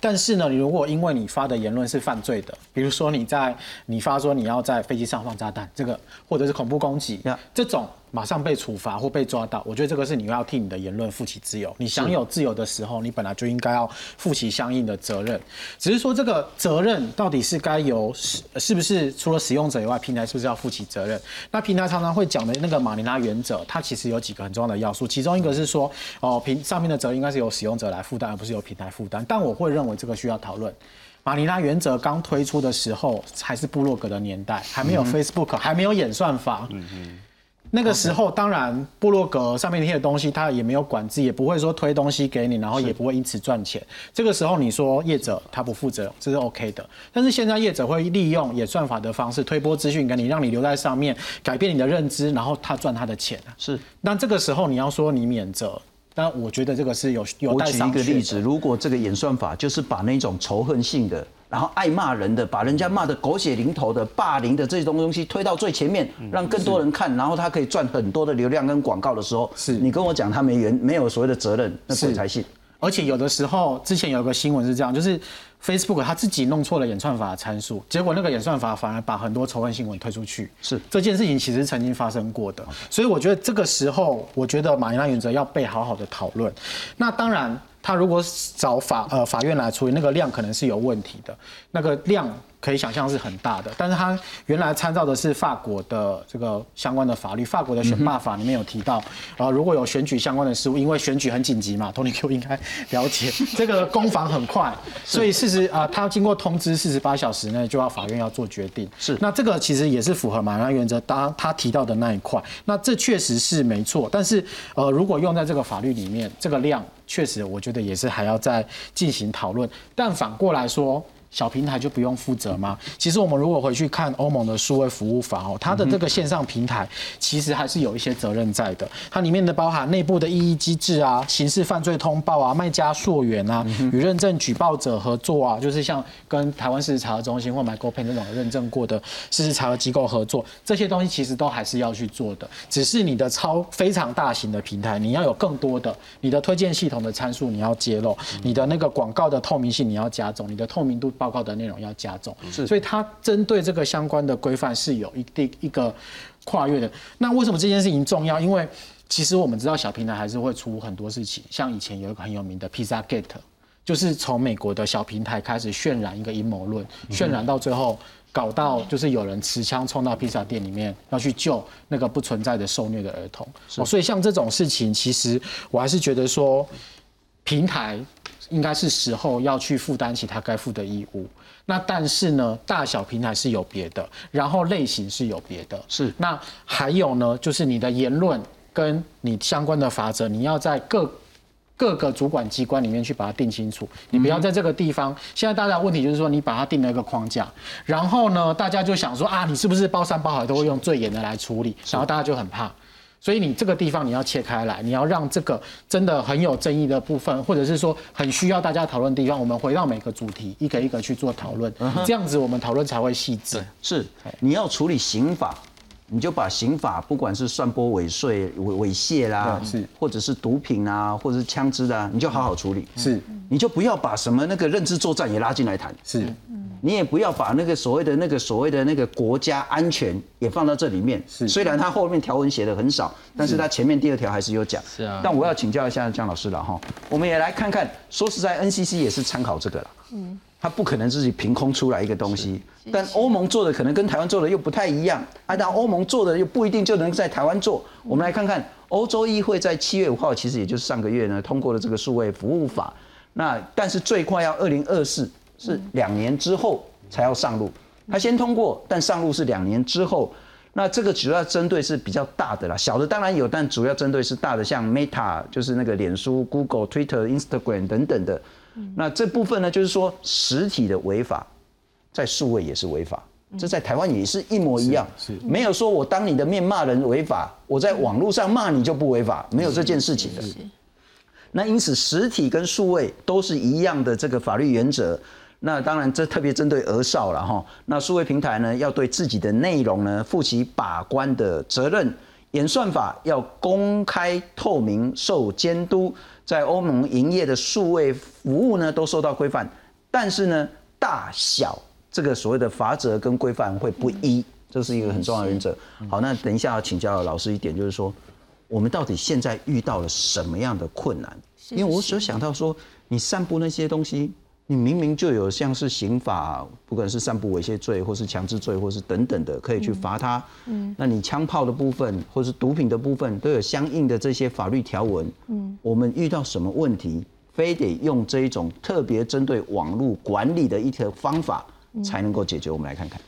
但是呢，你如果因为你发的言论是犯罪的，比如说你在你发说你要在飞机上放炸弹，这个或者是恐怖攻击，这种。马上被处罚或被抓到，我觉得这个是你要替你的言论负起自由。你享有自由的时候，你本来就应该要负起相应的责任。只是说这个责任到底是该由是是不是除了使用者以外，平台是不是要负起责任？那平台常常会讲的那个马尼拉原则，它其实有几个很重要的要素，其中一个是说，哦，平上面的责任应该是由使用者来负担，而不是由平台负担。但我会认为这个需要讨论。马尼拉原则刚推出的时候，还是布洛格的年代，还没有 Facebook，还没有演算法。嗯嗯。那个时候，当然，部落格上面那些东西，它也没有管制，也不会说推东西给你，然后也不会因此赚钱。这个时候，你说业者他不负责，这是 OK 的。但是现在业者会利用演算法的方式推播资讯给你，让你留在上面，改变你的认知，然后他赚他的钱。是。那这个时候你要说你免责，但我觉得这个是有有待商我举一个例子，如果这个演算法就是把那种仇恨性的。然后爱骂人的，把人家骂的狗血淋头的、霸凌的这种东西推到最前面，让更多人看，然后他可以赚很多的流量跟广告的时候，是你跟我讲他没原没有所谓的责任，那谁才信？而且有的时候，之前有个新闻是这样，就是 Facebook 他自己弄错了演算法参数，结果那个演算法反而把很多仇恨新闻推出去。是这件事情其实曾经发生过的，所以我觉得这个时候，我觉得马尼拉原则要被好好的讨论。那当然。他如果找法呃法院来处理，那个量可能是有问题的，那个量。可以想象是很大的，但是他原来参照的是法国的这个相关的法律，法国的选罢法里面有提到，啊，如果有选举相关的事务，因为选举很紧急嘛，Tony Q 应该了解，这个攻防很快，所以事实啊，他经过通知四十八小时内就要法院要做决定，是，那这个其实也是符合马拉原则，当他提到的那一块，那这确实是没错，但是呃，如果用在这个法律里面，这个量确实我觉得也是还要再进行讨论，但反过来说。小平台就不用负责吗？其实我们如果回去看欧盟的数位服务法哦，它的这个线上平台其实还是有一些责任在的。它里面的包含内部的异议机制啊、刑事犯罪通报啊、卖家溯源啊、与认证举报者合作啊，就是像跟台湾事实查核中心或 MyGoPay 这种认证过的事实查核机构合作，这些东西其实都还是要去做的。只是你的超非常大型的平台，你要有更多的你的推荐系统的参数你要揭露，你的那个广告的透明性你要加重，你的透明度报告的内容要加重。是所以它针对这个相关的规范是有一定一个跨越的。那为什么这件事情重要？因为其实我们知道小平台还是会出很多事情，像以前有一个很有名的 Pizza Gate，就是从美国的小平台开始渲染一个阴谋论，渲染到最后搞到就是有人持枪冲到披萨店里面要去救那个不存在的受虐的儿童。哦，所以像这种事情，其实我还是觉得说，平台应该是时候要去负担起他该负的义务。那但是呢，大小平台是有别的，然后类型是有别的。是。那还有呢，就是你的言论跟你相关的法则，你要在各各个主管机关里面去把它定清楚。你不要在这个地方。现在大家的问题就是说，你把它定了一个框架，然后呢，大家就想说啊，你是不是包山包海都会用最严的来处理？然后大家就很怕。所以你这个地方你要切开来，你要让这个真的很有争议的部分，或者是说很需要大家讨论的地方，我们回到每个主题，一个一个去做讨论，这样子我们讨论才会细致。是，你要处理刑法，你就把刑法不管是算剥尾税、猥猥亵啦，是，或者是毒品啊，或者是枪支啊，你就好好处理。是，你就不要把什么那个认知作战也拉进来谈。是。你也不要把那个所谓的那个所谓的那个国家安全也放到这里面。是，虽然它后面条文写的很少，但是它前面第二条还是有讲。是啊。但我要请教一下江老师了哈，我们也来看看，说实在，NCC 也是参考这个了。嗯。它不可能自己凭空出来一个东西，但欧盟做的可能跟台湾做的又不太一样，按照欧盟做的又不一定就能在台湾做。我们来看看，欧洲议会在七月五号，其实也就是上个月呢，通过了这个数位服务法。那但是最快要二零二四，是两年之后。才要上路，它先通过，但上路是两年之后。那这个主要针对是比较大的啦，小的当然有，但主要针对是大的，像 Meta 就是那个脸书、Google、Twitter、Instagram 等等的。那这部分呢，就是说实体的违法，在数位也是违法，这在台湾也是一模一样，是没有说我当你的面骂人违法，我在网络上骂你就不违法，没有这件事情的。那因此实体跟数位都是一样的这个法律原则。那当然，这特别针对儿少了哈。那数位平台呢，要对自己的内容呢负起把关的责任，演算法要公开透明、受监督，在欧盟营业的数位服务呢都受到规范，但是呢，大小这个所谓的法则跟规范会不一，这是一个很重要的原则。好，那等一下要请教老师一点，就是说，我们到底现在遇到了什么样的困难？因为我所想到说，你散布那些东西。你明明就有像是刑法，不管是散布猥亵罪，或是强制罪，或是等等的，可以去罚他。嗯，那你枪炮的部分，或是毒品的部分，都有相应的这些法律条文。嗯，我们遇到什么问题，非得用这一种特别针对网络管理的一条方法，才能够解决？我们来看看。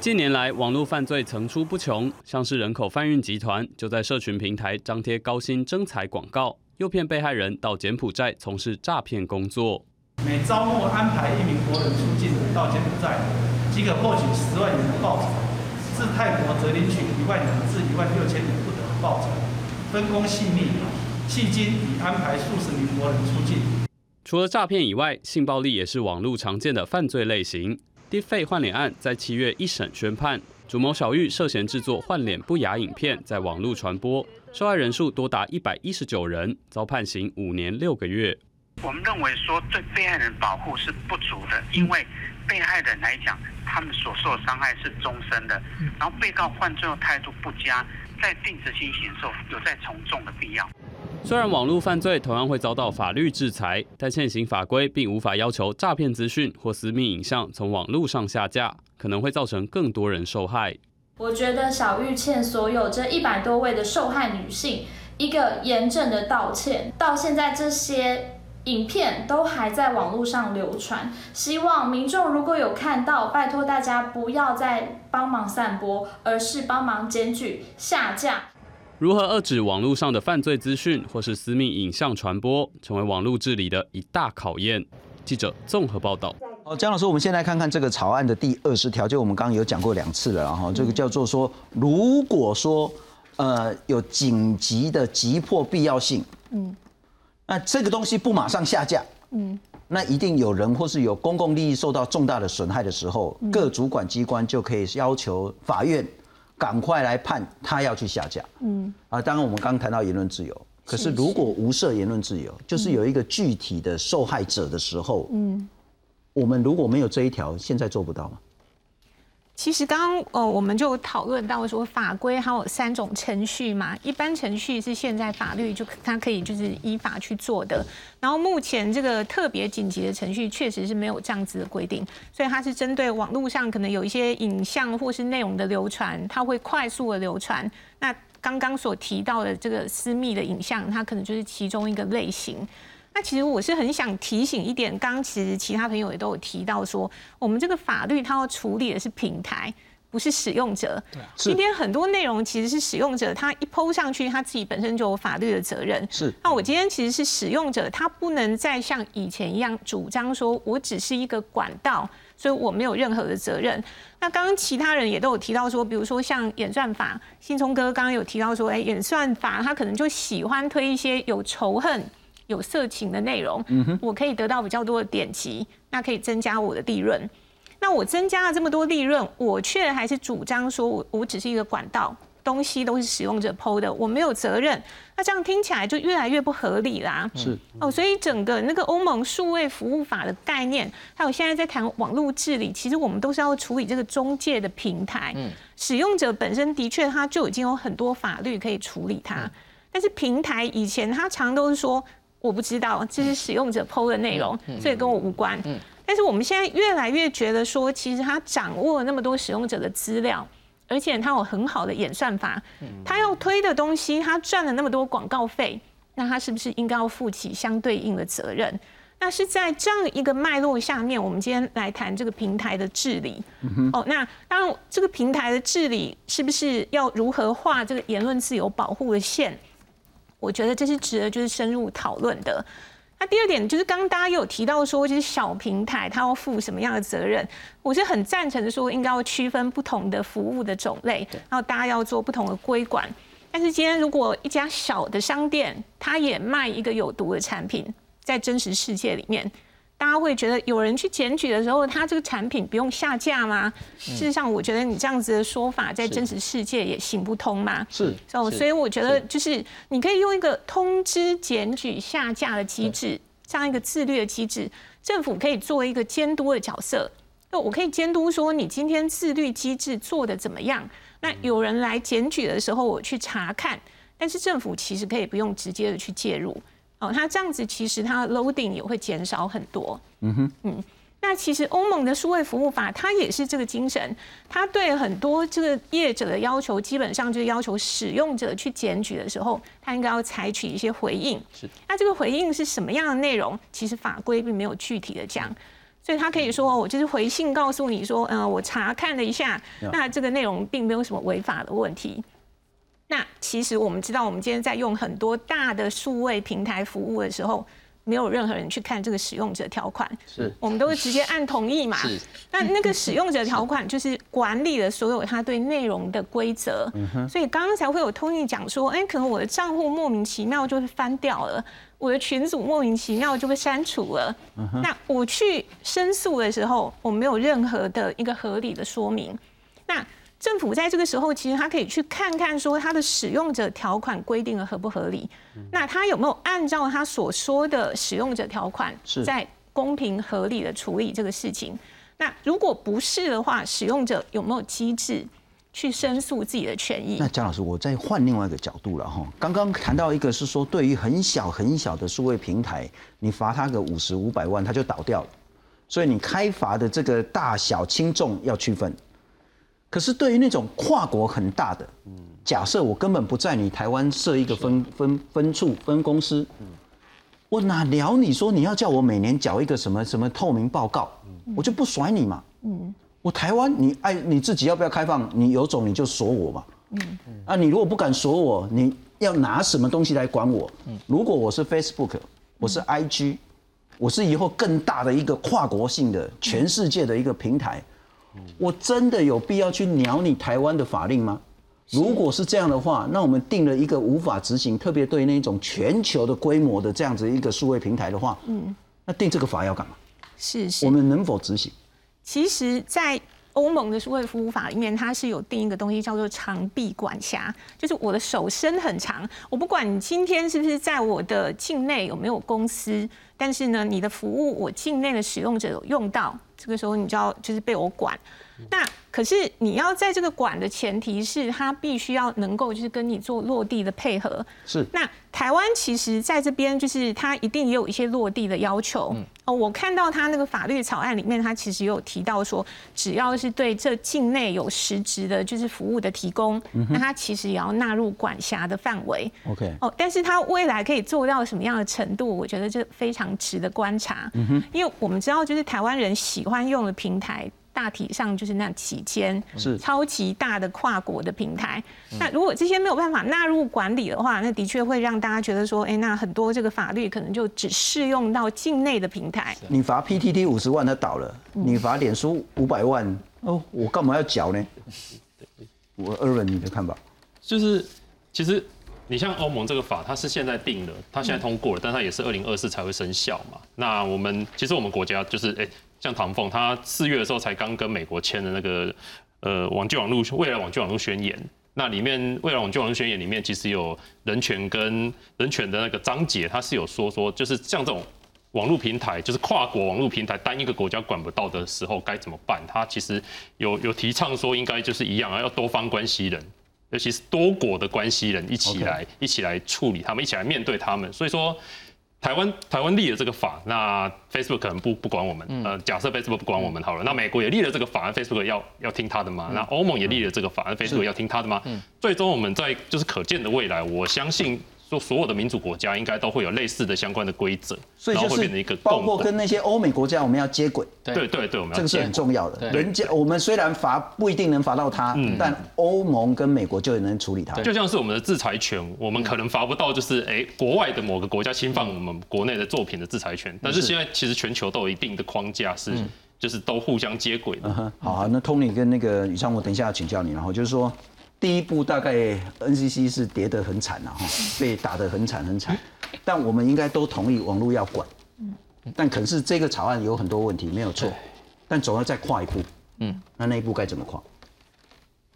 近年来，网络犯罪层出不穷，像是人口贩运集团就在社群平台张贴高薪征才广告。诱骗被害人到柬埔寨从事诈骗工作。每招募安排一名国人出境到柬埔寨，即可获取十万元的报酬；至泰国则领取一万元至一万六千元不等的报酬。分工细密，迄今已安排数十名国人出境。除了诈骗以外，性暴力也是网络常见的犯罪类型。低费换脸案在七月一审宣判，主谋小玉涉嫌制作换脸不雅影片，在网络传播。受害人数多达一百一十九人，遭判刑五年六个月。我们认为说对被害人保护是不足的，因为被害人来讲，他们所受的伤害是终身的，然后被告犯罪的态度不佳，在定执行刑受有再从重的必要。虽然网络犯罪同样会遭到法律制裁，但现行法规并无法要求诈骗资讯或私密影像从网络上下架，可能会造成更多人受害。我觉得小玉欠所有这一百多位的受害女性一个严正的道歉。到现在这些影片都还在网络上流传，希望民众如果有看到，拜托大家不要再帮忙散播，而是帮忙检举下架。如何遏止网络上的犯罪资讯或是私密影像传播，成为网络治理的一大考验。记者综合报道。哦，江老师，我们先来看看这个草案的第二十条，就我们刚刚有讲过两次了，哈，这个叫做说，如果说呃有紧急的急迫必要性，嗯，那这个东西不马上下架，嗯，那一定有人或是有公共利益受到重大的损害的时候，各主管机关就可以要求法院赶快来判他要去下架，嗯，啊，当然我们刚刚谈到言论自由，可是如果无涉言论自由，就是有一个具体的受害者的时候，嗯。我们如果没有这一条，现在做不到吗？其实刚刚呃，我们就讨论到说，法规还有三种程序嘛。一般程序是现在法律就它可以就是依法去做的。然后目前这个特别紧急的程序确实是没有这样子的规定，所以它是针对网络上可能有一些影像或是内容的流传，它会快速的流传。那刚刚所提到的这个私密的影像，它可能就是其中一个类型。那其实我是很想提醒一点，刚刚其实其他朋友也都有提到说，我们这个法律它要处理的是平台，不是使用者。今天很多内容其实是使用者，他一抛上去，他自己本身就有法律的责任。是。那我今天其实是使用者，他不能再像以前一样主张说我只是一个管道，所以我没有任何的责任。那刚刚其他人也都有提到说，比如说像演算法，新聪哥刚刚有提到说，哎，演算法他可能就喜欢推一些有仇恨。有色情的内容，我可以得到比较多的点击，那可以增加我的利润。那我增加了这么多利润，我却还是主张说我我只是一个管道，东西都是使用者剖的，我没有责任。那这样听起来就越来越不合理啦。是哦，所以整个那个欧盟数位服务法的概念，还有现在在谈网络治理，其实我们都是要处理这个中介的平台。嗯，使用者本身的确他就已经有很多法律可以处理它，但是平台以前他常都是说。我不知道这是使用者 PO 的内容，所以跟我无关。但是我们现在越来越觉得说，其实他掌握了那么多使用者的资料，而且他有很好的演算法，他要推的东西，他赚了那么多广告费，那他是不是应该要负起相对应的责任？那是在这样一个脉络下面，我们今天来谈这个平台的治理。哦，那当然，这个平台的治理是不是要如何画这个言论自由保护的线？我觉得这是值得就是深入讨论的。那第二点就是刚刚大家有提到说，就是小平台它要负什么样的责任？我是很赞成说，应该要区分不同的服务的种类，然后大家要做不同的规管。但是今天如果一家小的商店，它也卖一个有毒的产品，在真实世界里面。大家会觉得有人去检举的时候，他这个产品不用下架吗？事实上，我觉得你这样子的说法在真实世界也行不通嘛。是哦，所以我觉得就是你可以用一个通知检举下架的机制，这样一个自律的机制，政府可以作为一个监督的角色。那我可以监督说你今天自律机制做的怎么样？那有人来检举的时候，我去查看，但是政府其实可以不用直接的去介入。哦，它这样子其实它 loading 也会减少很多。嗯哼，嗯，那其实欧盟的数位服务法它也是这个精神，它对很多这个业者的要求，基本上就是要求使用者去检举的时候，他应该要采取一些回应。是，那这个回应是什么样的内容？其实法规并没有具体的讲，所以他可以说我就是回信告诉你说，嗯，我查看了一下，那这个内容并没有什么违法的问题。那其实我们知道，我们今天在用很多大的数位平台服务的时候，没有任何人去看这个使用者条款，是我们都是直接按同意嘛？是。那那个使用者条款就是管理了所有他对内容的规则，所以刚刚才会有通义讲说，哎，可能我的账户莫名其妙就会翻掉了，我的群组莫名其妙就被删除了。那我去申诉的时候，我没有任何的一个合理的说明，那。政府在这个时候，其实他可以去看看，说他的使用者条款规定的合不合理。那他有没有按照他所说的使用者条款，在公平合理的处理这个事情？那如果不是的话，使用者有没有机制去申诉自己的权益？那江老师，我再换另外一个角度了哈。刚刚谈到一个是说，对于很小很小的数位平台，你罚他个五十五百万，他就倒掉了。所以你开罚的这个大小轻重要区分。可是对于那种跨国很大的，假设我根本不在你台湾设一个分分分处分公司，我哪聊你说你要叫我每年缴一个什么什么透明报告，我就不甩你嘛。我台湾你爱你自己要不要开放？你有种你就锁我嘛。啊，你如果不敢锁我，你要拿什么东西来管我？如果我是 Facebook，我是 IG，我是以后更大的一个跨国性的全世界的一个平台，我真的有必要去鸟你台湾的法令吗？如果是这样的话，那我们定了一个无法执行，特别对那种全球的规模的这样子一个数位平台的话，嗯，那定这个法要干嘛？是是，我们能否执行？其实，在欧盟的数位服务法里面，它是有定一个东西叫做长臂管辖，就是我的手伸很长，我不管你今天是不是在我的境内有没有公司，但是呢，你的服务我境内的使用者有用到，这个时候你就要就是被我管。那可是你要在这个管的前提是，它必须要能够就是跟你做落地的配合。是。那台湾其实在这边就是它一定也有一些落地的要求。嗯哦，我看到它那个法律草案里面，它其实有提到说，只要是对这境内有实质的就是服务的提供，那它其实也要纳入管辖的范围。OK。哦，但是它未来可以做到什么样的程度？我觉得这非常值得观察。嗯哼。因为我们知道，就是台湾人喜欢用的平台。大体上就是那几千是超级大的跨国的平台。那如果这些没有办法纳入管理的话，那的确会让大家觉得说，哎，那很多这个法律可能就只适用到境内的平台。你罚 PTT 五十万，它倒了；你罚脸书五百万，哦，我干嘛要缴呢？我二问你的看法，就是其实你像欧盟这个法，它是现在定的，它现在通过了，但它也是二零二四才会生效嘛。那我们其实我们国家就是哎。像唐凤，他四月的时候才刚跟美国签的那个呃网际网络未来网际网络宣言，那里面未来网际网络宣言里面其实有人权跟人权的那个章节，它是有说说就是像这种网络平台，就是跨国网络平台单一个国家管不到的时候该怎么办？他其实有有提倡说应该就是一样啊，要多方关系人，尤其是多国的关系人一起来一起来处理他们，一起来面对他们，所以说。台湾台湾立了这个法，那 Facebook 可能不不管我们，呃，假设 Facebook 不管我们好了，那美国也立了这个法，Facebook 要要听他的吗？那欧盟也立了这个法，Facebook 要听他的吗？最终我们在就是可见的未来，我相信。说所有的民主国家应该都会有类似的相关的规则，所以就是包括跟那些欧美国家我们要接轨。对对对，我们这个是很重要的。人家我们虽然罚不一定能罚到他，但欧盟跟美国就能处理他。就像是我们的制裁权，我们可能罚不到，就是哎国外的某个国家侵犯我们国内的作品的制裁权。但是现在其实全球都有一定的框架，是就是都互相接轨的。好，那 Tony 跟那个宇昌，我等一下要请教你，然后就是说。第一步大概 NCC 是跌得很惨了哈，被打得很惨很惨，但我们应该都同意网络要管，但可是这个草案有很多问题没有错，但总要再跨一步，嗯，那那一步该怎么跨？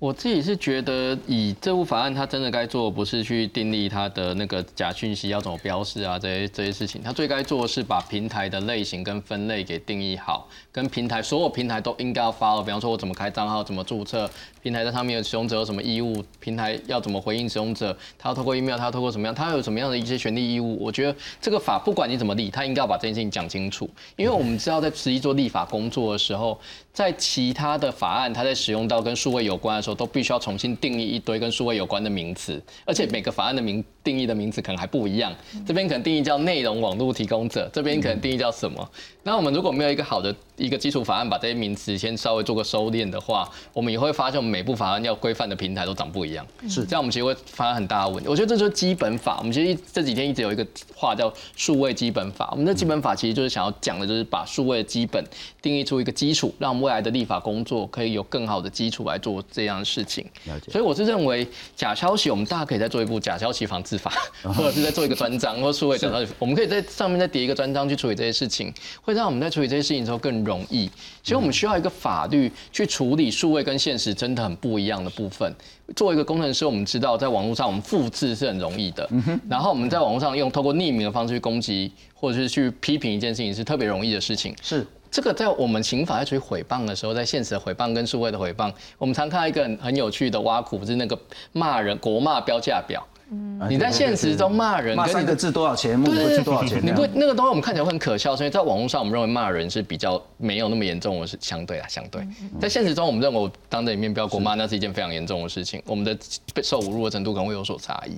我自己是觉得，以这部法案，它真的该做不是去订立它的那个假讯息要怎么标示啊，这些这些事情，它最该做的是把平台的类型跟分类给定义好，跟平台所有平台都应该要发了。比方说，我怎么开账号，怎么注册，平台在上面的使用者有什么义务，平台要怎么回应使用者，他要透过 email，他要透过什么样，他有什么样的一些权利义务。我觉得这个法不管你怎么立，他应该要把这件事情讲清楚，因为我们知道在实际做立法工作的时候。在其他的法案，他在使用到跟数位有关的时候，都必须要重新定义一堆跟数位有关的名词，而且每个法案的名定义的名词可能还不一样。这边可能定义叫内容网络提供者，这边可能定义叫什么？那我们如果没有一个好的一个基础法案，把这些名词先稍微做个收敛的话，我们也会发现，我们每部法案要规范的平台都长不一样。是这样，我们其实会发生很大的问题。我觉得这就是基本法。我们其实这几天一直有一个话叫数位基本法。我们的基本法其实就是想要讲的，就是把数位的基本定义出一个基础，让我们未来的立法工作可以有更好的基础来做这样的事情。所以我是认为假消息，我们大家可以再做一部假消息防治法，或者是再做一个专章，或数位假消息，我们可以在上面再叠一个专章去处理这些事情，会让我们在处理这些事情的时候更容易。其实我们需要一个法律去处理数位跟现实真的很不一样的部分。作为一个工程师，我们知道在网络上我们复制是很容易的，然后我们在网络上用透过匿名的方式去攻击或者是去批评一件事情是特别容易的事情。是。这个在我们刑法在处理诽谤的时候，在现实的诽谤跟社会的诽谤，我们常看到一个很有趣的挖苦，就是那个骂人国骂标价表。嗯，你在现实中骂人，骂三个字多少钱，目个字多少钱？你不那个东西我们看起来会很可笑，所以在网络上我们认为骂人是比较没有那么严重的是相对啊，相对。在现实中我们认为当着你面不要国骂那是一件非常严重的事情，我们的被受侮辱的程度可能会有所差异。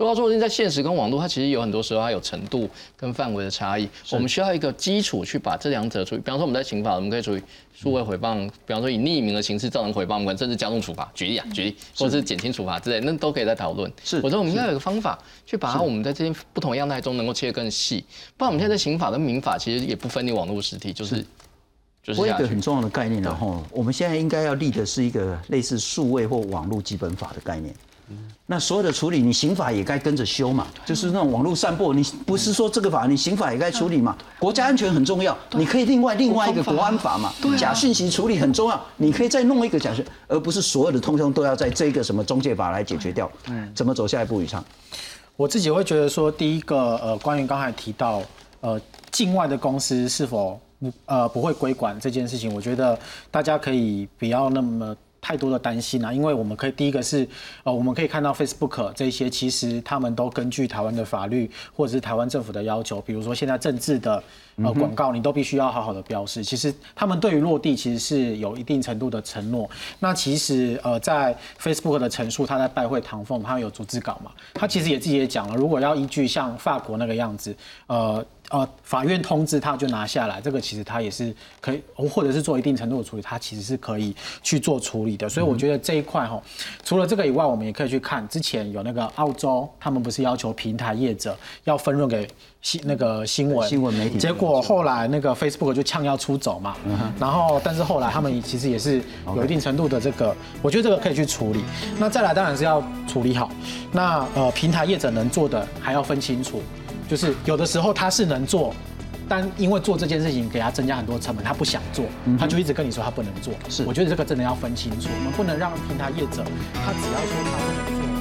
说到说在现实跟网络，它其实有很多时候它有程度跟范围的差异。我们需要一个基础去把这两者处理。比方说我们在刑法，我们可以处理数位诽谤，比方说以匿名的形式造成诽谤，我们甚至加重处罚。举例啊，举例，或者是减轻处罚之类，那都可以在讨论。是，我觉得我们应该有一个方法去把我们在这些不同样态中能够切得更细。不然我们现在刑法跟民法其实也不分你网络实体，就是就是一个很重要的概念，然后我们现在应该要立的是一个类似数位或网络基本法的概念。那所有的处理，你刑法也该跟着修嘛，就是那种网络散播，你不是说这个法，你刑法也该处理嘛。国家安全很重要，你可以另外另外一个国安法嘛。假讯息处理很重要，你可以再弄一个假讯，而不是所有的通通都要在这个什么中介法来解决掉。嗯，怎么走下一步？以上，我自己会觉得说，第一个呃，关于刚才提到呃，境外的公司是否不呃不会归管这件事情，我觉得大家可以不要那么。太多的担心啊，因为我们可以第一个是，呃，我们可以看到 Facebook 这些，其实他们都根据台湾的法律或者是台湾政府的要求，比如说现在政治的呃广告，你都必须要好好的标示。其实他们对于落地其实是有一定程度的承诺。那其实呃，在 Facebook 的陈述，他在拜会唐凤，他有逐字稿嘛，他其实也自己也讲了，如果要依据像法国那个样子，呃。呃，法院通知他就拿下来，这个其实他也是可以，或者是做一定程度的处理，他其实是可以去做处理的。所以我觉得这一块哈，除了这个以外，我们也可以去看之前有那个澳洲，他们不是要求平台业者要分润给新那个新闻新闻媒体，结果后来那个 Facebook 就呛要出走嘛，然后但是后来他们其实也是有一定程度的这个，我觉得这个可以去处理。那再来当然是要处理好，那呃平台业者能做的还要分清楚。就是有的时候他是能做，但因为做这件事情给他增加很多成本，他不想做，他就一直跟你说他不能做。是，我觉得这个真的要分清楚，我们不能让平台业者他只要说他不能做。